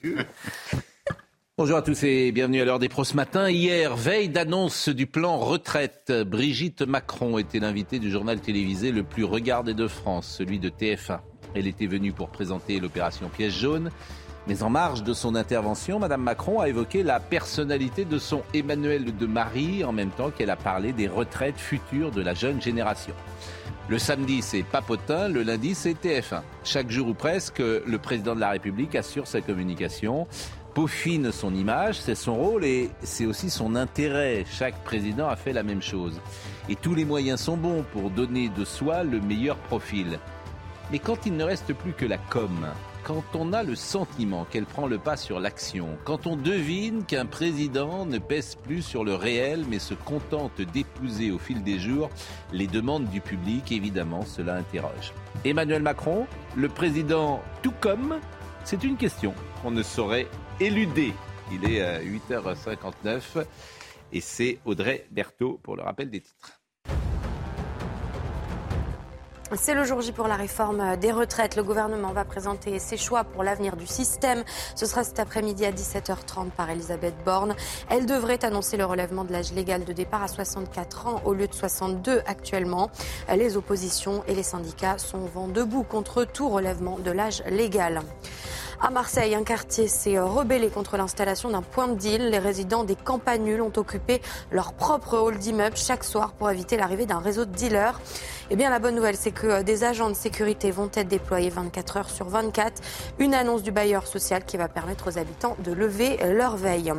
Bonjour à tous et bienvenue à l'heure des pros ce matin. Hier, veille d'annonce du plan retraite, Brigitte Macron était l'invitée du journal télévisé le plus regardé de France, celui de TF1. Elle était venue pour présenter l'opération Piège jaune. Mais en marge de son intervention, Madame Macron a évoqué la personnalité de son Emmanuel de Marie en même temps qu'elle a parlé des retraites futures de la jeune génération. Le samedi, c'est Papotin, le lundi, c'est TF1. Chaque jour ou presque, le président de la République assure sa communication, peaufine son image, c'est son rôle et c'est aussi son intérêt. Chaque président a fait la même chose. Et tous les moyens sont bons pour donner de soi le meilleur profil. Mais quand il ne reste plus que la com, quand on a le sentiment qu'elle prend le pas sur l'action, quand on devine qu'un président ne pèse plus sur le réel mais se contente d'épouser au fil des jours les demandes du public, évidemment, cela interroge. Emmanuel Macron, le président tout comme, c'est une question qu'on ne saurait éluder. Il est à 8h59 et c'est Audrey Berthaud pour le rappel des titres. C'est le jour J pour la réforme des retraites. Le gouvernement va présenter ses choix pour l'avenir du système. Ce sera cet après-midi à 17h30 par Elisabeth Borne. Elle devrait annoncer le relèvement de l'âge légal de départ à 64 ans au lieu de 62 actuellement. Les oppositions et les syndicats sont vent debout contre tout relèvement de l'âge légal. À Marseille, un quartier s'est rebellé contre l'installation d'un point de deal. Les résidents des campanules ont occupé leur propre hall d'immeuble chaque soir pour éviter l'arrivée d'un réseau de dealers. Eh bien, la bonne nouvelle, c'est que des agents de sécurité vont être déployés 24 heures sur 24. Une annonce du bailleur social qui va permettre aux habitants de lever leur veille.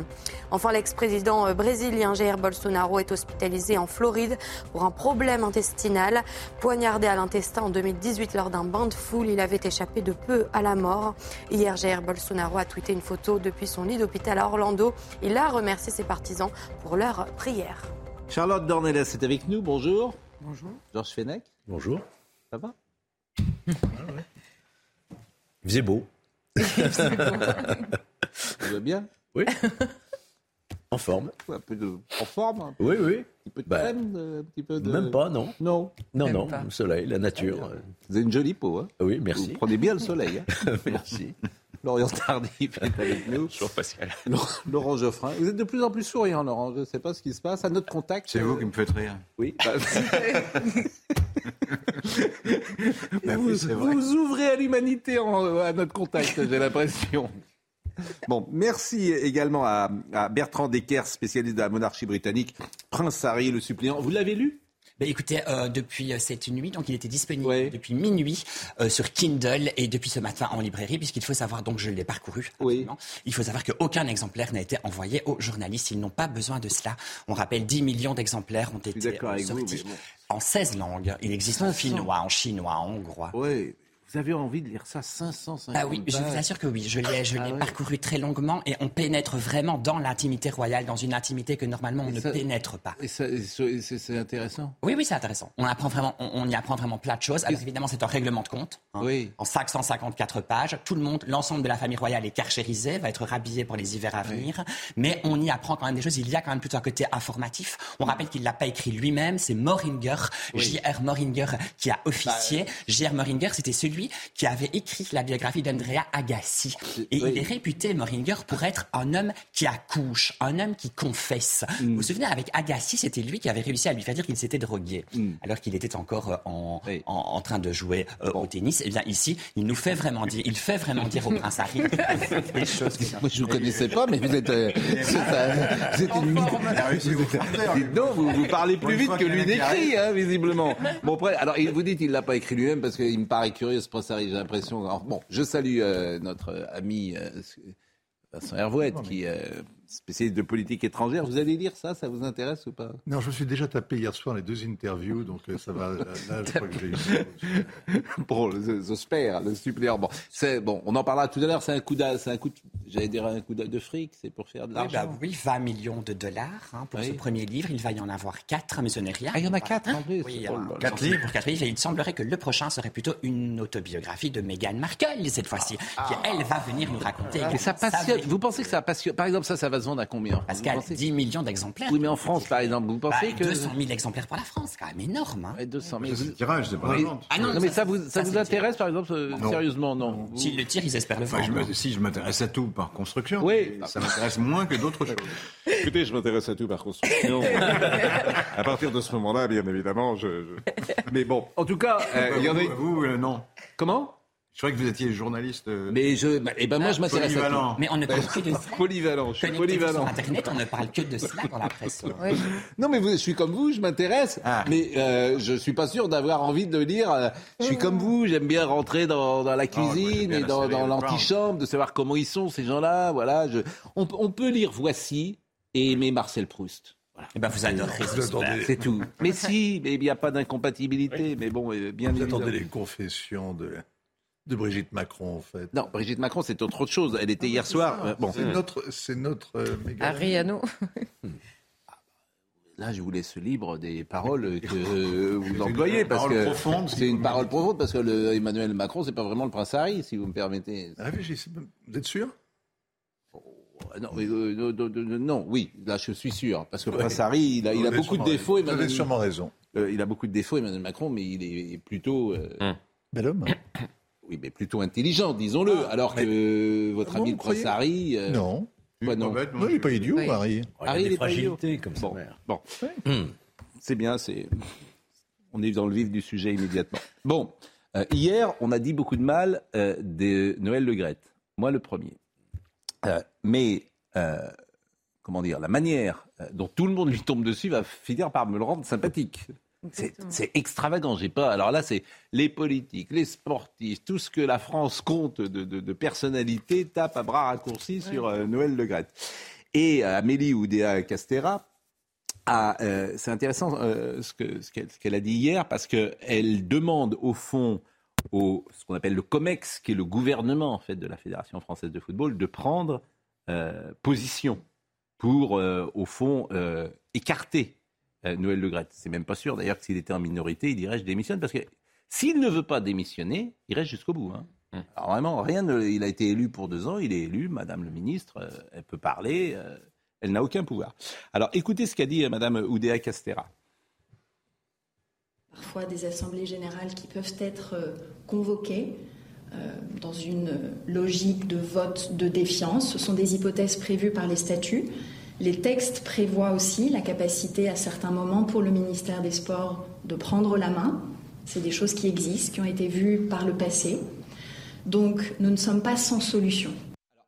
Enfin, l'ex-président brésilien Jair Bolsonaro est hospitalisé en Floride pour un problème intestinal. Poignardé à l'intestin en 2018 lors d'un bain de foule, il avait échappé de peu à la mort. Hier, Jair Bolsonaro a tweeté une photo depuis son lit d'hôpital à Orlando. Il a remercié ses partisans pour leur prière. Charlotte Dornelas est avec nous, bonjour. Bonjour. Georges Fenech, Bonjour. ça va? Il faisait beau. Tout va bien? Oui. En forme. Un peu de... En forme Un Oui, oui. petit peu de Bah, crème de- Un petit peu de... Même pas, non. Non. Non, Même non. pas. Le soleil, la nature. euh, Vous avez une jolie peau. Hein Oui, merci. Vous prenez bien le soleil. Hein merci. Laurent Tardif est avec nous. Bonjour Pascal. Laurent- Laurent Geoffrin. Vous êtes de plus en plus souriant, Laurent. Je ne sais pas ce qui se passe. À notre contact. C'est vous euh, qui me faites rire. Oui. Bah, Bah vous, oui, vous ouvrez à l'humanité en- à notre contact, j'ai l'impression. Bon, merci également à, à Bertrand Decker, spécialiste de la monarchie britannique, Prince Harry, le suppléant. Vous l'avez lu? Ben, écoutez, euh, depuis euh, cette nuit, donc il était disponible depuis minuit euh, sur Kindle et depuis ce matin en librairie, puisqu'il faut savoir, donc je l'ai parcouru. Oui. Il faut savoir qu'aucun exemplaire n'a été envoyé aux journalistes. Ils n'ont pas besoin de cela. On rappelle 10 millions d'exemplaires ont été euh, vous, sortis bon. en 16 langues. Il existe en 500. finnois, en chinois, en hongrois. Oui. Vous avez envie de lire ça 550 Ah oui, je vous pages. assure que oui. Je l'ai, je Ah l'ai ouais. parcouru très longuement et on pénètre vraiment dans l'intimité royale, dans une intimité que normalement on Et ne ça- pénètre pas. Et c'est intéressant. Oui, oui, c'est intéressant. On apprend vraiment, on, on y apprend vraiment plein de choses. Alors évidemment, c'est un règlement de compte. hein, Oui. En 554 pages. Tout le monde, l'ensemble de la famille royale est carchérisé, va être rhabillé pour les hivers à venir. Mais on y apprend quand même des choses. Il y a quand même plutôt un côté informatif. On rappelle qu'il l'a pas écrit lui-même. C'est Moringer, J.R. Moringer, qui a officié. Bah, J.R. Moringer, c'était celui qui avait écrit la biographie d'Andrea Agassi. Et Oui. il est réputé, Moringer, pour être un homme qui accouche, un homme qui confesse. Mm. Vous vous souvenez, avec Agassi, c'était lui qui avait réussi à lui faire dire qu'il s'était drogué, alors qu'il était encore euh, en, Mm. Oui. en, en train de jouer euh, au tennis. Et bien ici, il nous fait vraiment dire, il fait vraiment dire au prince Harry des choses. que- Moi, je ne vous connaissais pas, mais vous êtes, euh, un- vous êtes une Dites donc, vous, vous parlez plus vite que lui n'écrit, hein, visiblement. Bon, après, alors, il vous dit qu'il l'a pas écrit lui-même parce qu'il me paraît curieux, Harry, j'ai l'impression. Bon, je salue euh, notre ami euh, Vincent Hervouette qui euh, spécialiste de politique étrangère. Vous allez lire ça Ça vous intéresse ou pas? Non, je me suis déjà tapé hier soir les deux interviews, donc euh, ça va. Là, je crois que j'ai eu. Bon, j'espère, le suppléant. Bon, c'est bon. On en parlera tout à l'heure. C'est un coup d'âge, c'est un coup. de- J'allais dire un coup de fric. C'est pour faire de Oui, l'argent. bah oui, 20 millions de dollars hein, pour Oui. ce premier livre. Il va y en avoir quatre, mais ce n'est rien. Ah, il y en a quatre en plus. Oui, euh, quatre livres pour quatre livres. Et il semblerait que le prochain serait plutôt une autobiographie de Meghan Markle cette fois-ci, qui elle va venir nous raconter. Ça passionne. Vous pensez que ça passionne? Par exemple, ça, ça va se vendre à combien? Pascal, pensez- 10 millions d'exemplaires. Oui, mais en France, par exemple, vous Bah, pensez que 200 000 exemplaires pour la France, quand même énorme. hein. Ouais, 200 000. Ça, c'est le tirage, c'est pas Oui. la vente. Ah non, Non, mais ça, ça vous, ça, ça vous c'est intéresse, par exemple, euh, Non. sérieusement, non? Vous- S'ils le tirent, ils espèrent le Enfin, je vendre. me- si je m'intéresse à tout par construction, Oui. ça m'intéresse moins que d'autres choses. Écoutez, je m'intéresse à tout par construction. à partir de ce moment-là, bien évidemment, je. je- Mais bon, en tout cas, euh, il y en a. Vous, euh, non. Comment? Je croyais que vous étiez journaliste. euh, Mais je, bah, eh ben moi, je m'intéresse à tout. Mais on ne parle que de cela. Polyvalent, je suis polyvalent. sur Internet, on ne parle que de cela dans la presse. Non, mais vous, je suis comme vous, je m'intéresse, Ah. mais euh, je suis pas sûr d'avoir envie de lire. euh, je suis comme vous, j'aime bien rentrer dans, dans la j'aime cuisine et dans, l'antichambre, de savoir comment ils sont ces gens-là. Voilà, je, on, on peut lire Voici et aimer Marcel Proust. Eh ben, vous attendez, C'est tout. Mais si, mais il n'y a pas d'incompatibilité. Mais bon, euh, bien vous évidemment. attendez les confessions de, de Brigitte Macron, en fait. Non, Brigitte Macron, c'est autre chose. Elle était hier soir. euh, bon, C'est notre, c'est notre euh, méga- Harry Hano. là, je vous laisse libre des paroles que euh, vous une employez parce parole que c'est une parole profonde parce que le Emmanuel Macron, c'est pas vraiment le prince Harry, si vous me permettez. Réfléchissez, vous êtes sûr? Non, mais, euh, non, non, non, non, oui, là je suis sûr, parce que le prince Harry, il a, il beaucoup de défauts. raison. Vous avez Emmanuel, sûrement raison. euh, il a beaucoup de défauts, Emmanuel Macron, mais il est plutôt, euh, Bel homme. oui, mais plutôt intelligent, disons-le. alors que votre Ah ami Harry, euh, non. non. bête, Non, il n'est pas idiot, Oui. Harry. Harry, il est pas idiot. comme Bon, bon. c'est bien, c'est. On est dans le vif du sujet immédiatement. Bon, euh, hier, on a dit beaucoup de mal euh, de Noël Le Graët. Moi, le premier. Euh, mais, euh, comment dire, la manière dont tout le monde lui tombe dessus va finir par me le rendre sympathique. C'est extravagant. J'ai pas. Alors là, c'est les politiques, les sportifs, tout ce que la France compte de, de, de personnalités tape à bras raccourcis sur euh, Noël Le Graët. Et euh, Amélie Oudéa Castera euh, c'est intéressant euh, ce que- ce qu'elle a dit hier parce qu'elle demande au fond au ce qu'on appelle le COMEX, qui est le gouvernement en fait de la Fédération française de football, de prendre euh, position pour au fond écarter euh, Noël Le. C'est même pas sûr d'ailleurs que s'il était en minorité, il dirait je démissionne parce que s'il ne veut pas démissionner, il reste jusqu'au bout. hein. Alors vraiment, rien ne, il a été élu pour deux ans, il est élu, Madame le ministre, euh, elle peut parler, euh, elle n'a aucun pouvoir. Alors écoutez ce qu'a dit euh, Madame Oudéa Castera. parfois des assemblées générales qui peuvent être euh, convoquées euh, dans une logique de vote de défiance. Ce sont des hypothèses prévues par les statuts. Les textes prévoient aussi la capacité à certains moments pour le ministère des Sports de prendre la main. C'est des choses qui existent, qui ont été vues par le passé. Donc nous ne sommes pas sans solution.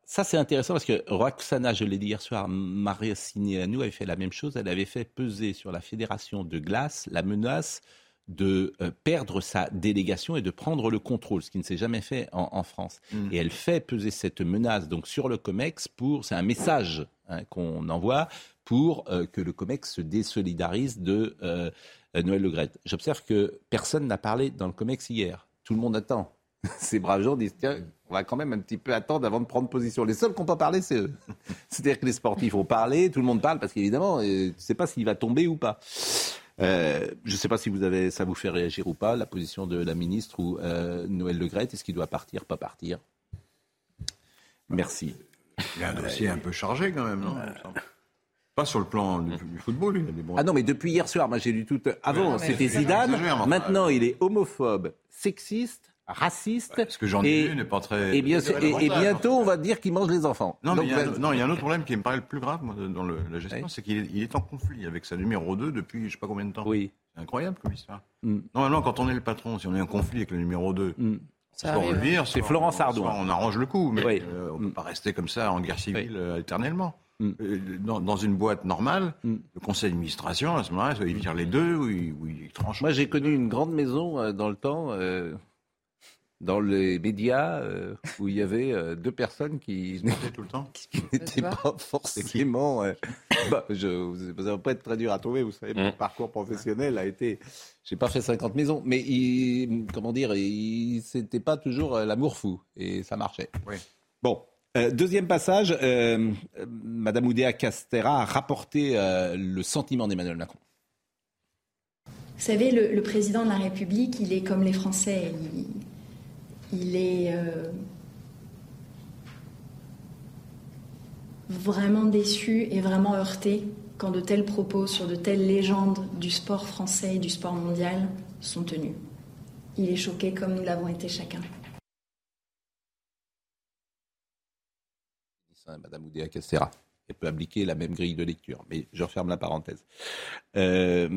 Ça, c'est intéressant parce que Roxana, je l'ai dit hier soir, Maria Signeanu avait fait la même chose. Elle avait fait peser sur la fédération de glace la menace de euh, perdre sa délégation et de prendre le contrôle, ce qui ne s'est jamais fait en, en France. Et elle fait peser cette menace donc sur le COMEX pour, c'est un message hein, qu'on envoie pour euh, que le COMEX se désolidarise de euh, Noël Le Graët. J'observe que personne n'a parlé dans le COMEX hier. Tout le monde attend. Ces braves gens disent tiens, on va quand même un petit peu attendre avant de prendre position. Les seuls qui n'ont pas parlé, c'est eux. C'est-à-dire que les sportifs ont parlé, tout le monde parle parce qu'évidemment, euh, tu ne sais pas s'il va tomber ou pas. Je ne sais pas si vous avez, ça vous fait réagir ou pas, la position de la ministre ou Noël Le Graët. Est-ce qu'il doit partir, pas partir? Merci. Il a un dossier un peu chargé quand même, non. Pas sur le plan du, du football, il a des bons. Ah non, mais depuis hier soir, moi j'ai lu tout. Avant, Ouais, mais c'était Zidane. Maintenant, ouais. il est homophobe, sexiste, raciste. Ce que j'en ai n'est pas très. et, bien, et, et bientôt, on va dire qu'il mange les enfants. Non, mais il y, a, un- non, il y a un autre problème qui me paraît le plus grave moi, dans le- la gestion, c'est qu'il est, il est en conflit avec sa numéro 2 depuis je sais pas combien de temps. Oui. C'est incroyable comme histoire. Mm. Normalement, quand on est le patron, si on est en conflit avec le numéro 2, Mm. Ça soit on le arrive. vire, C'est Florence soit on arrange le coup, mais Oui. euh, on Mm. peut pas rester comme ça en guerre civile euh, éternellement. Mm. Euh, Dans, dans une boîte normale, Mm. le conseil d'administration, à ce moment-là, il vire les deux ou il, ou il tranche. Moi, j'ai connu une grande maison euh, dans le temps. euh, dans les médias euh, où il y avait euh, deux personnes qui tout le temps. qui n'étaient pas forcément. euh, bah, je, vous- va pas être très dur à trouver. Vous savez, mon Mm. parcours professionnel a été. J'ai pas fait 50 maisons, mais il, comment dire, il, c'était pas toujours euh, l'amour fou et ça marchait. Oui. Bon. euh, deuxième passage, Madame Oudéa Castera a rapporté euh, le sentiment d'Emmanuel Macron. Vous savez, le, le président de la République, il est comme les Français. Il, il est euh, vraiment déçu et vraiment heurté quand de tels propos sur de telles légendes du sport français et du sport mondial sont tenus. Il est choqué comme nous l'avons été chacun. Ça, Madame Oudéa. Elle peut appliquer la même grille de lecture, mais je referme la parenthèse. Euh,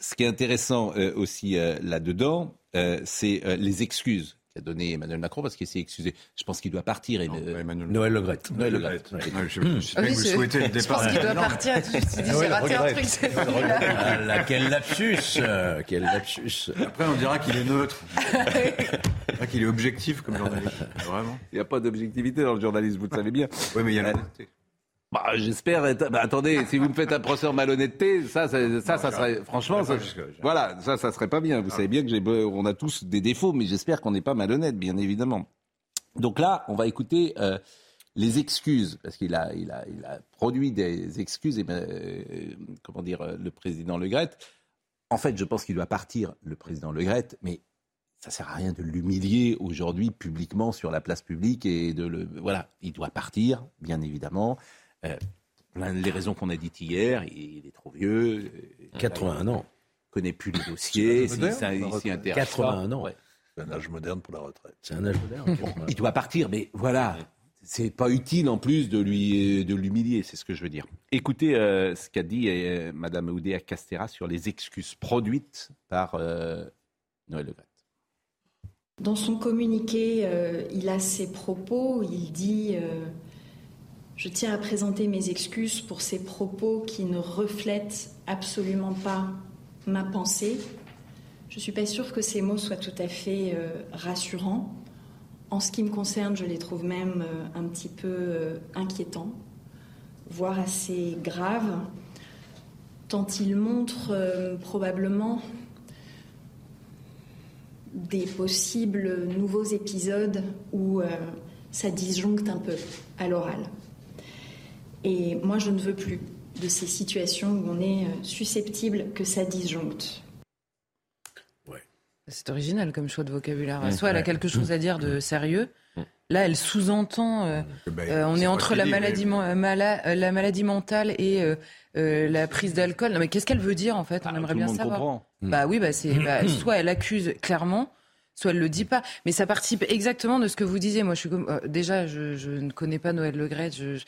ce qui est intéressant euh, aussi là-dedans, c'est les excuses qu'a donné Emmanuel Macron parce qu'il s'est excusé. Je pense qu'il doit partir. Et, Non, euh, pas Emmanuel. Noël Le Graët. Noël Le. Ouais, je, je sais Ah pas oui, que vous souhaitez le Je départ. pense qu'il doit partir. Je Ah ouais, j'ai raté un regrette. truc cette nuit-là. Ah là, quel lapsus euh, Quel lapsus Après, on dira qu'il est neutre. qu'il est objectif comme journaliste. Vraiment. Il n'y a pas d'objectivité dans le journalisme, vous le savez bien. Oui, mais il y a l'honnêteté. Bah, J'espère. être- bah, attendez, si vous me faites un procès en malhonnêteté, ça, ça, ça, ça serait. Franchement, ça, voilà, ça, ça serait pas bien. Vous savez bien que j'ai, on a tous des défauts, mais j'espère qu'on n'est pas malhonnête, bien évidemment. Donc là, on va écouter euh, les excuses, parce qu'il a, il a, il a produit des excuses. Et ben, euh, comment dire, euh, le président Le Gret. En fait, je pense qu'il doit partir, le président Le Gret, mais ça sert à rien de l'humilier aujourd'hui publiquement sur la place publique et de le voilà, il doit partir, bien évidemment. Euh, pour les raisons qu'on a dites hier, il est trop vieux, euh, 81 ans. il connaît plus le dossier, C'est un il âge moderne, s'y- la il s'y retraite. intéresse 81 pas. ans. Ouais. C'est un âge moderne pour la retraite. C'est un âge moderne. Il doit partir, mais voilà, c'est pas utile en plus de lui de l'humilier, c'est ce que je veux dire. Écoutez euh, ce qu'a dit euh, Madame Oudéa Castera sur les excuses produites par euh, Noël Le Graët. Dans son communiqué, euh, il a ses propos, il dit euh, Je tiens à présenter mes excuses pour ces propos qui ne reflètent absolument pas ma pensée. Je ne suis pas sûre que ces mots soient tout à fait euh, rassurants. En ce qui me concerne, je les trouve même euh, un petit peu euh, inquiétants, voire assez graves, tant ils montrent probablement des possibles nouveaux épisodes où ça disjoncte un peu à l'oral. Et moi, je ne veux plus de ces situations où on est euh, susceptible que ça disjoncte. C'est original comme choix de vocabulaire. Mmh, Soit elle a ouais. quelque chose à dire de sérieux. Là, elle sous-entend. euh, ben, euh, on est entre la mais- maladie, men- mala- la maladie mentale et euh, euh, la prise d'alcool. Non, mais qu'est-ce qu'elle veut dire en fait? On Ah, aimerait tout le bien monde savoir. comprend. Bah oui, bah c'est bah, soit elle accuse clairement, soit elle le dit pas. Mais ça participe exactement de ce que vous disiez. Moi, je suis comme déjà, je, je ne connais pas Noël Le. Je, je,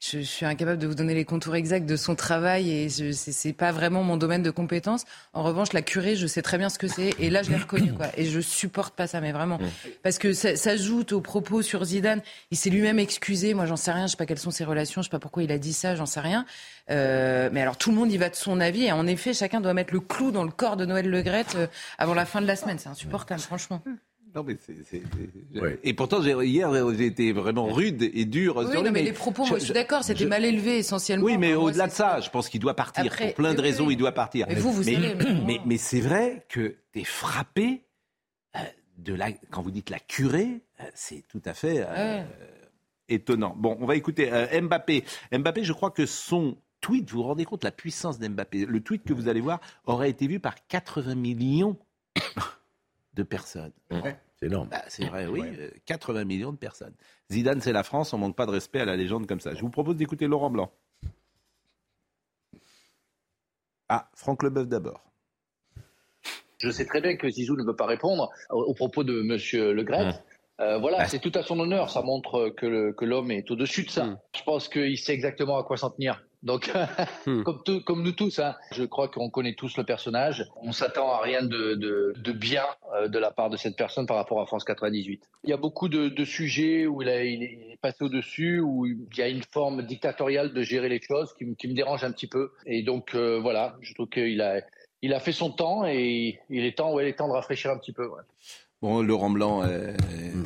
je suis incapable de vous donner les contours exacts de son travail et je, c'est, c'est pas vraiment mon domaine de compétence. En revanche, la curée, je sais très bien ce que c'est et là, je l'ai reconnu quoi. Et je supporte pas ça, mais vraiment, parce que ça s'ajoute aux propos sur Zidane. Il s'est lui-même excusé. Moi, j'en sais rien. Je sais pas quelles sont ses relations. Je sais pas pourquoi il a dit ça. J'en sais rien. Euh, mais alors, tout le monde y va de son avis. Et en effet, chacun doit mettre le clou dans le corps de Noël Le Graët euh, avant la fin de la semaine. C'est insupportable, franchement. Non, mais c'est, c'est- c'est- Ouais. Et pourtant, j'ai- hier, j'ai été vraiment rude et dur Oui, sur non, lui. mais les propos, moi, je suis d'accord, c'était je- mal élevé essentiellement. Oui, mais au-delà de ça, je pense qu'il doit partir. Après, pour plein de oui, raisons, oui. il doit partir. Mais vous, vous mais, savez, mais- mais, mais c'est vrai que tu es frappé euh, de la. Quand vous dites la curée, euh, c'est tout à fait euh, Ouais. étonnant. Bon, on va écouter euh, Mbappé. Mbappé, je crois que son tweet, vous vous rendez compte la puissance d'Mbappé Le tweet que vous allez voir aurait été vu par 80 millions de personnes. C'est énorme. Bah, c'est vrai, oui. euh, 80 millions de personnes. Zidane, c'est la France. On manque pas de respect à la légende comme ça. Je vous propose d'écouter Laurent Blanc. Ah, Franck Leboeuf d'abord. Je sais très bien que Zizou ne veut pas répondre aux, aux propos de Monsieur Le Gret. Euh, voilà, c'est tout à son honneur. Ça montre que l'homme est au-dessus de ça. Je pense qu'il sait exactement à quoi s'en tenir. Donc, comme, tout- comme nous tous, hein, je crois qu'on connaît tous le personnage. On s'attend à rien de, de, de bien euh, de la part de cette personne par rapport à France 98. Il y a beaucoup de, de sujets où il, a- il est passé au-dessus, où il y a une forme dictatoriale de gérer les choses qui, me- qui me dérange un petit peu. Et donc, euh, voilà, je trouve qu'il a, il a fait son temps et il est temps, ouais, il est temps de rafraîchir un petit peu. ouais. Bon, Laurent Blanc euh,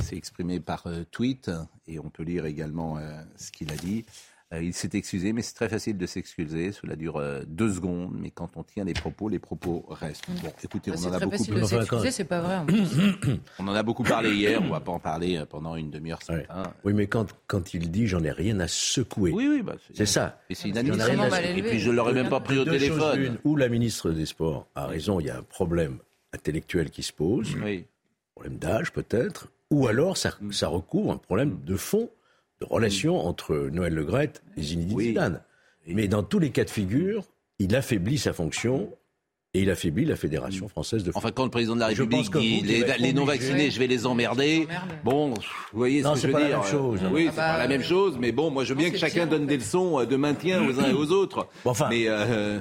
s'est exprimé par euh, tweet et on peut lire également euh, ce qu'il a dit. Euh, il s'est excusé, mais c'est très facile de s'excuser. Cela dure euh, deux secondes, mais quand on tient les propos, les propos restent. Bon, écoutez, on C'est en a très beaucoup. facile de s'excuser, c'est pas vrai. On en a beaucoup parlé hier. On va pas en parler euh, pendant une demi-heure ce matin. Oui, mais quand, quand il dit j'en ai rien à secouer. Oui, oui, bah, c'est ça. Et c'est inadmissible. Et puis je l'aurais même pas pris au Deux choses téléphone. Ou la ministre des Sports a raison, il y a un problème intellectuel qui se pose, Oui. problème d'âge peut-être, ou alors ça, ça recouvre un problème de fond, de relation entre Noël Le Graët et Zinedine Zidane. Mais dans tous les cas de figure, il affaiblit sa fonction et il affaiblit la Fédération française de football. Enfin, quand le président de la République dit vous les, non-vaccinés, je vais les emmerder. Bon, vous voyez Non, ce que c'est je veux pas la dire. même chose. Oui, Ah c'est bah, pas la même chose, mais bon, moi je veux bien que chacun pire, donne des leçons euh, de maintien aux uns et aux autres. mais euh,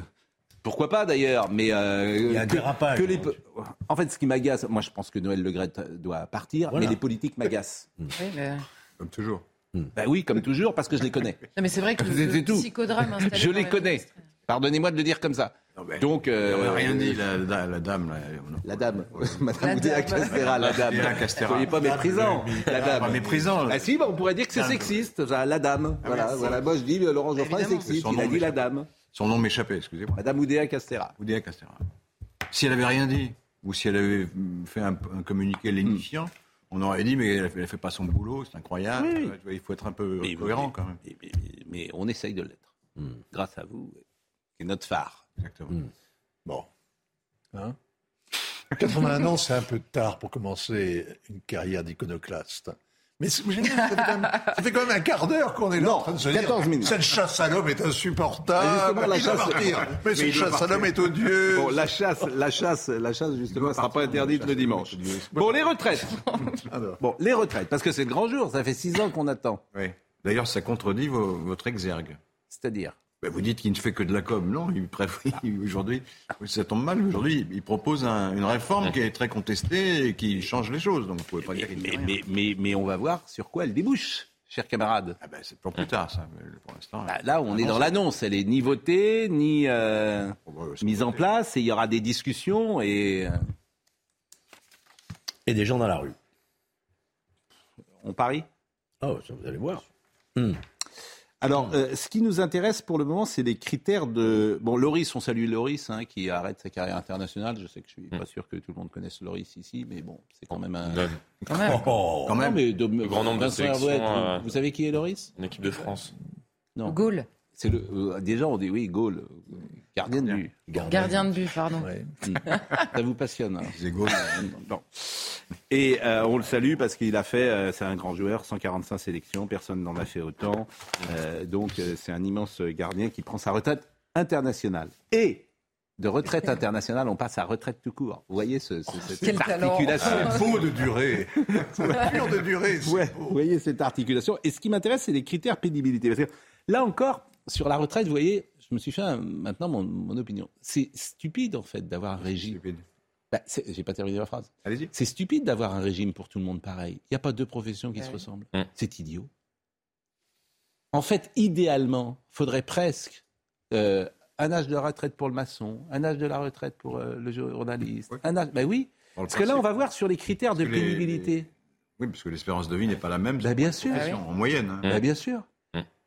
pourquoi pas d'ailleurs Mais euh, Il y a un que- dérapage, que les donc. po- En fait, ce qui m'agace, moi je pense que Noël Le Graët doit partir, Voilà. mais les politiques m'agacent. Oui, mais... Comme toujours. Ben oui, comme toujours, parce que je les connais. Non, mais c'est vrai que le, C'est- le tout. psychodrame Je les connais. Pardonnez-moi de le dire comme ça. Donc, euh, Elle n'a rien dit, la, la- la dame. Là, La dame, Madame Oudéa. Castéra, la dame. Oudéa Castéra. Soyez pas méprisant, la dame. Pas méprisant. Ah si, bah, on pourrait dire que c'est sexiste, ça, la dame. Ah voilà, voilà. Moi je dis euh, Laurent Geoffrin est sexiste, Son il a nom dit la dame. Son nom m'échappait, excusez-moi. Madame Oudéa Castéra. Oudéa Castéra. Si elle avait rien dit, ou si elle avait fait un, un communiqué lénifiant, on aurait dit, mais elle ne fait pas son boulot, c'est incroyable. Oui. Tu vois, Il faut être un peu Mais- cohérent mais- quand même. Mais, mais- mais on essaye de l'être. Grâce à vous, c'est notre phare. Exactement. Bon. Hein? 81 ans, c'est un peu tard pour commencer une carrière d'iconoclaste. Mais ça, fait quand même, ça fait quand même un quart d'heure qu'on est là en train de se 14 dire minutes. cette chasse à l'homme est insupportable. Justement, la il chasse- partir. Mais cette il doit chasse à l'homme est odieuse. Bon, la chasse, la chasse, la chasse, justement, ne sera pas interdite le dimanche. Bon, les retraites. Bon, les retraites, parce que c'est le grand jour, ça fait six ans qu'on attend. Oui. D'ailleurs, ça contredit vo- votre exergue. C'est-à-dire Ben, vous dites qu'il ne fait que de la com. Non, il préfère, aujourd'hui, ça tombe mal. Aujourd'hui, il propose un- une réforme qui est très contestée et qui change les choses. Donc, vous pouvez pas dire qu'il mais, rien. mais, mais, mais on va voir sur quoi elle débouche, chers camarades. Ah ben, c'est pour plus tard, ça. Pour l'instant. Bah, là, on est dans annonce. l'annonce. Elle est ni votée, ni euh, Oh, bah, c'est mise en place. Et il y aura des discussions. Et euh, Et des gens dans la rue. on parie? Oh, ça vous allez voir. Alors, euh, ce qui nous intéresse pour le moment, c'est les critères de. Bon, Loris, on salue Loris, hein, qui arrête sa carrière internationale. Je sais que je suis pas sûr que tout le monde connaisse Loris ici, mais bon, c'est quand même un. Quand même. Oh, Quand même. Mais de, grand nombre de sélections, vous- euh, vous savez qui est Loris? Une équipe de France. Non. Gaulle. C'est le. euh, déjà, on dit oui, Gaulle, euh, gardien de but. Gardien de but, pardon. Ça vous passionne. hein C'est Gaulle. Bon. Et euh, on le salue parce qu'il a fait, euh, c'est un grand joueur, 145 sélections, personne n'en a fait autant. Euh, donc euh, c'est un immense gardien qui prend sa retraite internationale. Et de retraite internationale, on passe à retraite tout court. Vous voyez ce, ce- cette Quel articulation C'est beau de. C'est pur de Ouais, beau. vous voyez cette articulation. Et ce qui m'intéresse, c'est les critères pénibilité. Parce que là encore, sur la retraite, vous voyez, je me suis fait un- maintenant mon, mon opinion. C'est stupide, en fait, d'avoir un régime. Stupide. Bah, J'ai pas terminé ma phrase. Allez-y. C'est stupide d'avoir un régime pour tout le monde pareil. Il n'y a pas deux professions qui se ressemblent. C'est idiot. En fait, idéalement, faudrait presque euh, un âge de retraite pour le maçon, un âge de la retraite pour euh, le journaliste. Un âge... Ben oui, parce que là, on va voir sur les critères de les- pénibilité. Oui, parce que l'espérance de vie n'est pas la même. Ben, bien sûr. En moyenne. hein. Bien sûr.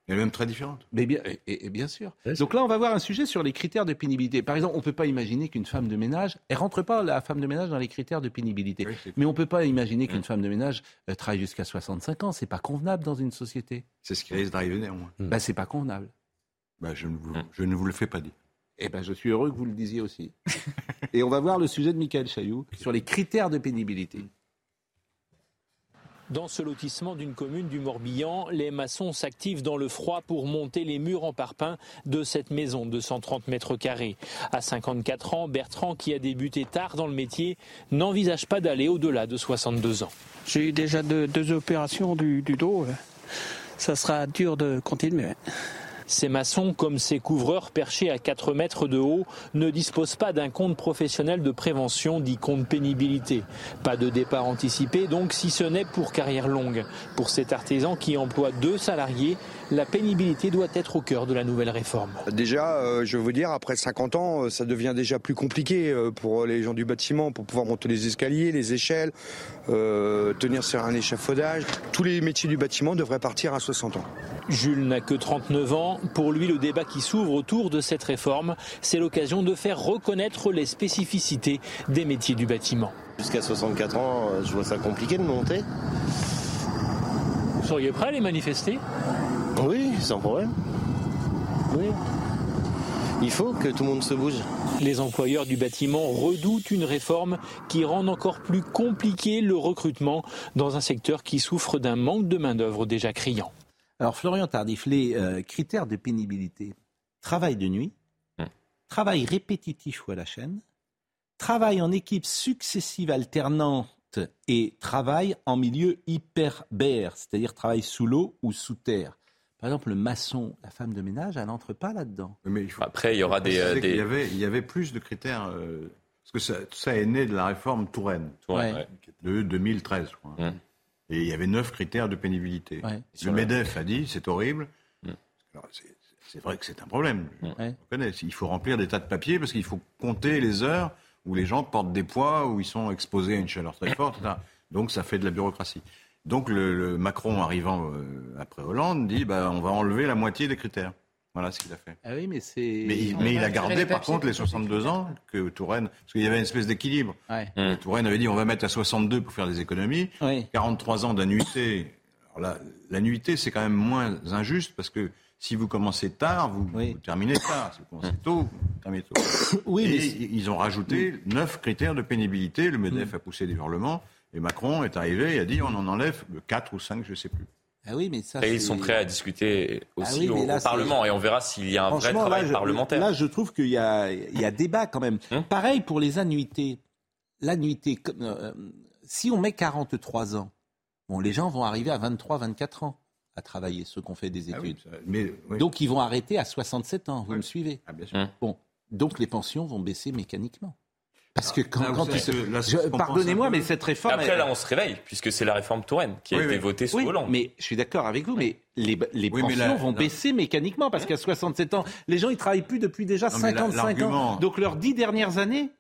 Elle est même très différente. Mais bien, et, bien sûr. Donc là, on va voir un sujet sur les critères de pénibilité. Par exemple, on ne peut pas imaginer qu'une femme de ménage, elle rentre pas la femme de ménage dans les critères de pénibilité. Oui, Mais on ne peut pas imaginer qu'une femme de ménage euh, travaille jusqu'à 65 ans. C'est pas convenable dans une société. C'est ce qui risque d'arriver néanmoins. Ben, c'est pas convenable. Ben, je, ne vous, je ne vous le fais pas dire. Eh ben, je suis heureux que vous le disiez aussi. et on va voir le sujet de Michael Chailloux sur les critères de pénibilité. Dans ce lotissement d'une commune du Morbihan, les maçons s'activent dans le froid pour monter les murs en parpaing de cette maison de 130 mètres carrés. À 54 ans, Bertrand, qui a débuté tard dans le métier, n'envisage pas d'aller au-delà de 62 ans. J'ai eu déjà deux, opérations du, du dos. Ça sera dur de continuer. Ces maçons, comme ces couvreurs perchés à 4 mètres de haut, ne disposent pas d'un compte professionnel de prévention dit compte pénibilité. Pas de départ anticipé donc si ce n'est pour carrière longue. Pour cet artisan qui emploie deux salariés, la pénibilité doit être au cœur de la nouvelle réforme. Déjà, euh, je veux vous dire, après 50 ans, euh, ça devient déjà plus compliqué euh, pour les gens du bâtiment, pour pouvoir monter les escaliers, les échelles, euh, tenir sur un échafaudage. Tous les métiers du bâtiment devraient partir à 60 ans. Jules n'a que 39 ans. Pour lui, le débat qui s'ouvre autour de cette réforme, c'est l'occasion de faire reconnaître les spécificités des métiers du bâtiment. Jusqu'à 64 ans, je vois ça compliqué de monter. Vous seriez prêt à les manifester? Oui, sans problème. Oui. Il faut que tout le monde se bouge. Les employeurs du bâtiment redoutent une réforme qui rend encore plus compliqué le recrutement dans un secteur qui souffre d'un manque de main-d'œuvre déjà criant. Alors, Florian Tardif, les euh, critères de pénibilité travail de nuit, travail répétitif ou à la chaîne, travail en équipe successive alternante et travail en milieu hyperbère, c'est-à-dire travail sous l'eau ou sous terre. Par exemple, le maçon, la femme de ménage, elle n'entre pas là-dedans. Après, il y aura des. euh, y, avait, il y avait plus de critères. euh, parce que ça, ça est né de la réforme Touraine, Touraine, Ouais. de 2013, je crois. Et il y avait neuf critères de pénibilité. Ouais. Le MEDEF a dit c'est horrible. Alors, c'est- C'est vrai que c'est un problème. Je reconnais. Il faut remplir des tas de papiers parce qu'il faut compter les heures où les gens portent des poids, où ils sont exposés à une chaleur très forte. etc. Donc ça fait de la bureaucratie. Donc le, le Macron arrivant euh, après Hollande dit bah, on va enlever la moitié des critères. Voilà ce qu'il a fait. Ah oui, mais c'est. Mais, il- mais il a gardé par contre les 62 ans que Touraine, parce qu'il y avait une espèce d'équilibre. Ouais. Touraine avait dit on va mettre à 62 pour faire des économies, 43 ans d'annuité. Alors là, l'annuité c'est quand même moins injuste parce que si vous commencez tard, vous, vous terminez tard. Si vous commencez tôt, vous terminez tôt. Oui, Et mais- ils ont rajouté neuf critères de pénibilité. Le MEDEF a poussé des hurlements. Et Macron est arrivé et a dit on en enlève 4 ou 5, je ne sais plus. Ah oui, mais ça. Après, ils sont prêts à discuter aussi Ah oui, mais au, là, au c'est- Parlement et on verra s'il y a un vrai travail là, je- parlementaire. Là, je trouve qu'il y a, il y a débat quand même. Hein Pareil pour les annuités. L'annuité, comme, euh, si on met 43 ans, bon, les gens vont arriver à 23, 24 ans à travailler, ceux qui ont fait des Ah oui, études. ça- mais, oui. Donc, ils vont arrêter à 67 ans. Vous me suivez Ah, bien sûr. Hum. Bon, donc les pensions vont baisser mécaniquement. Parce que quand, vous quand se- pardonnez-moi, mais cette réforme. Après, elle- là, on se réveille, puisque c'est la réforme Touraine qui a Oui, été oui. votée sous Oui, Hollande. Mais je suis d'accord avec vous, mais les, les Oui, mais pensions la- vont baisser mécaniquement parce qu'à 67 ans, les gens ils travaillent plus depuis déjà Non, mais la- 55 ans. l'argument- Donc leurs dix dernières années,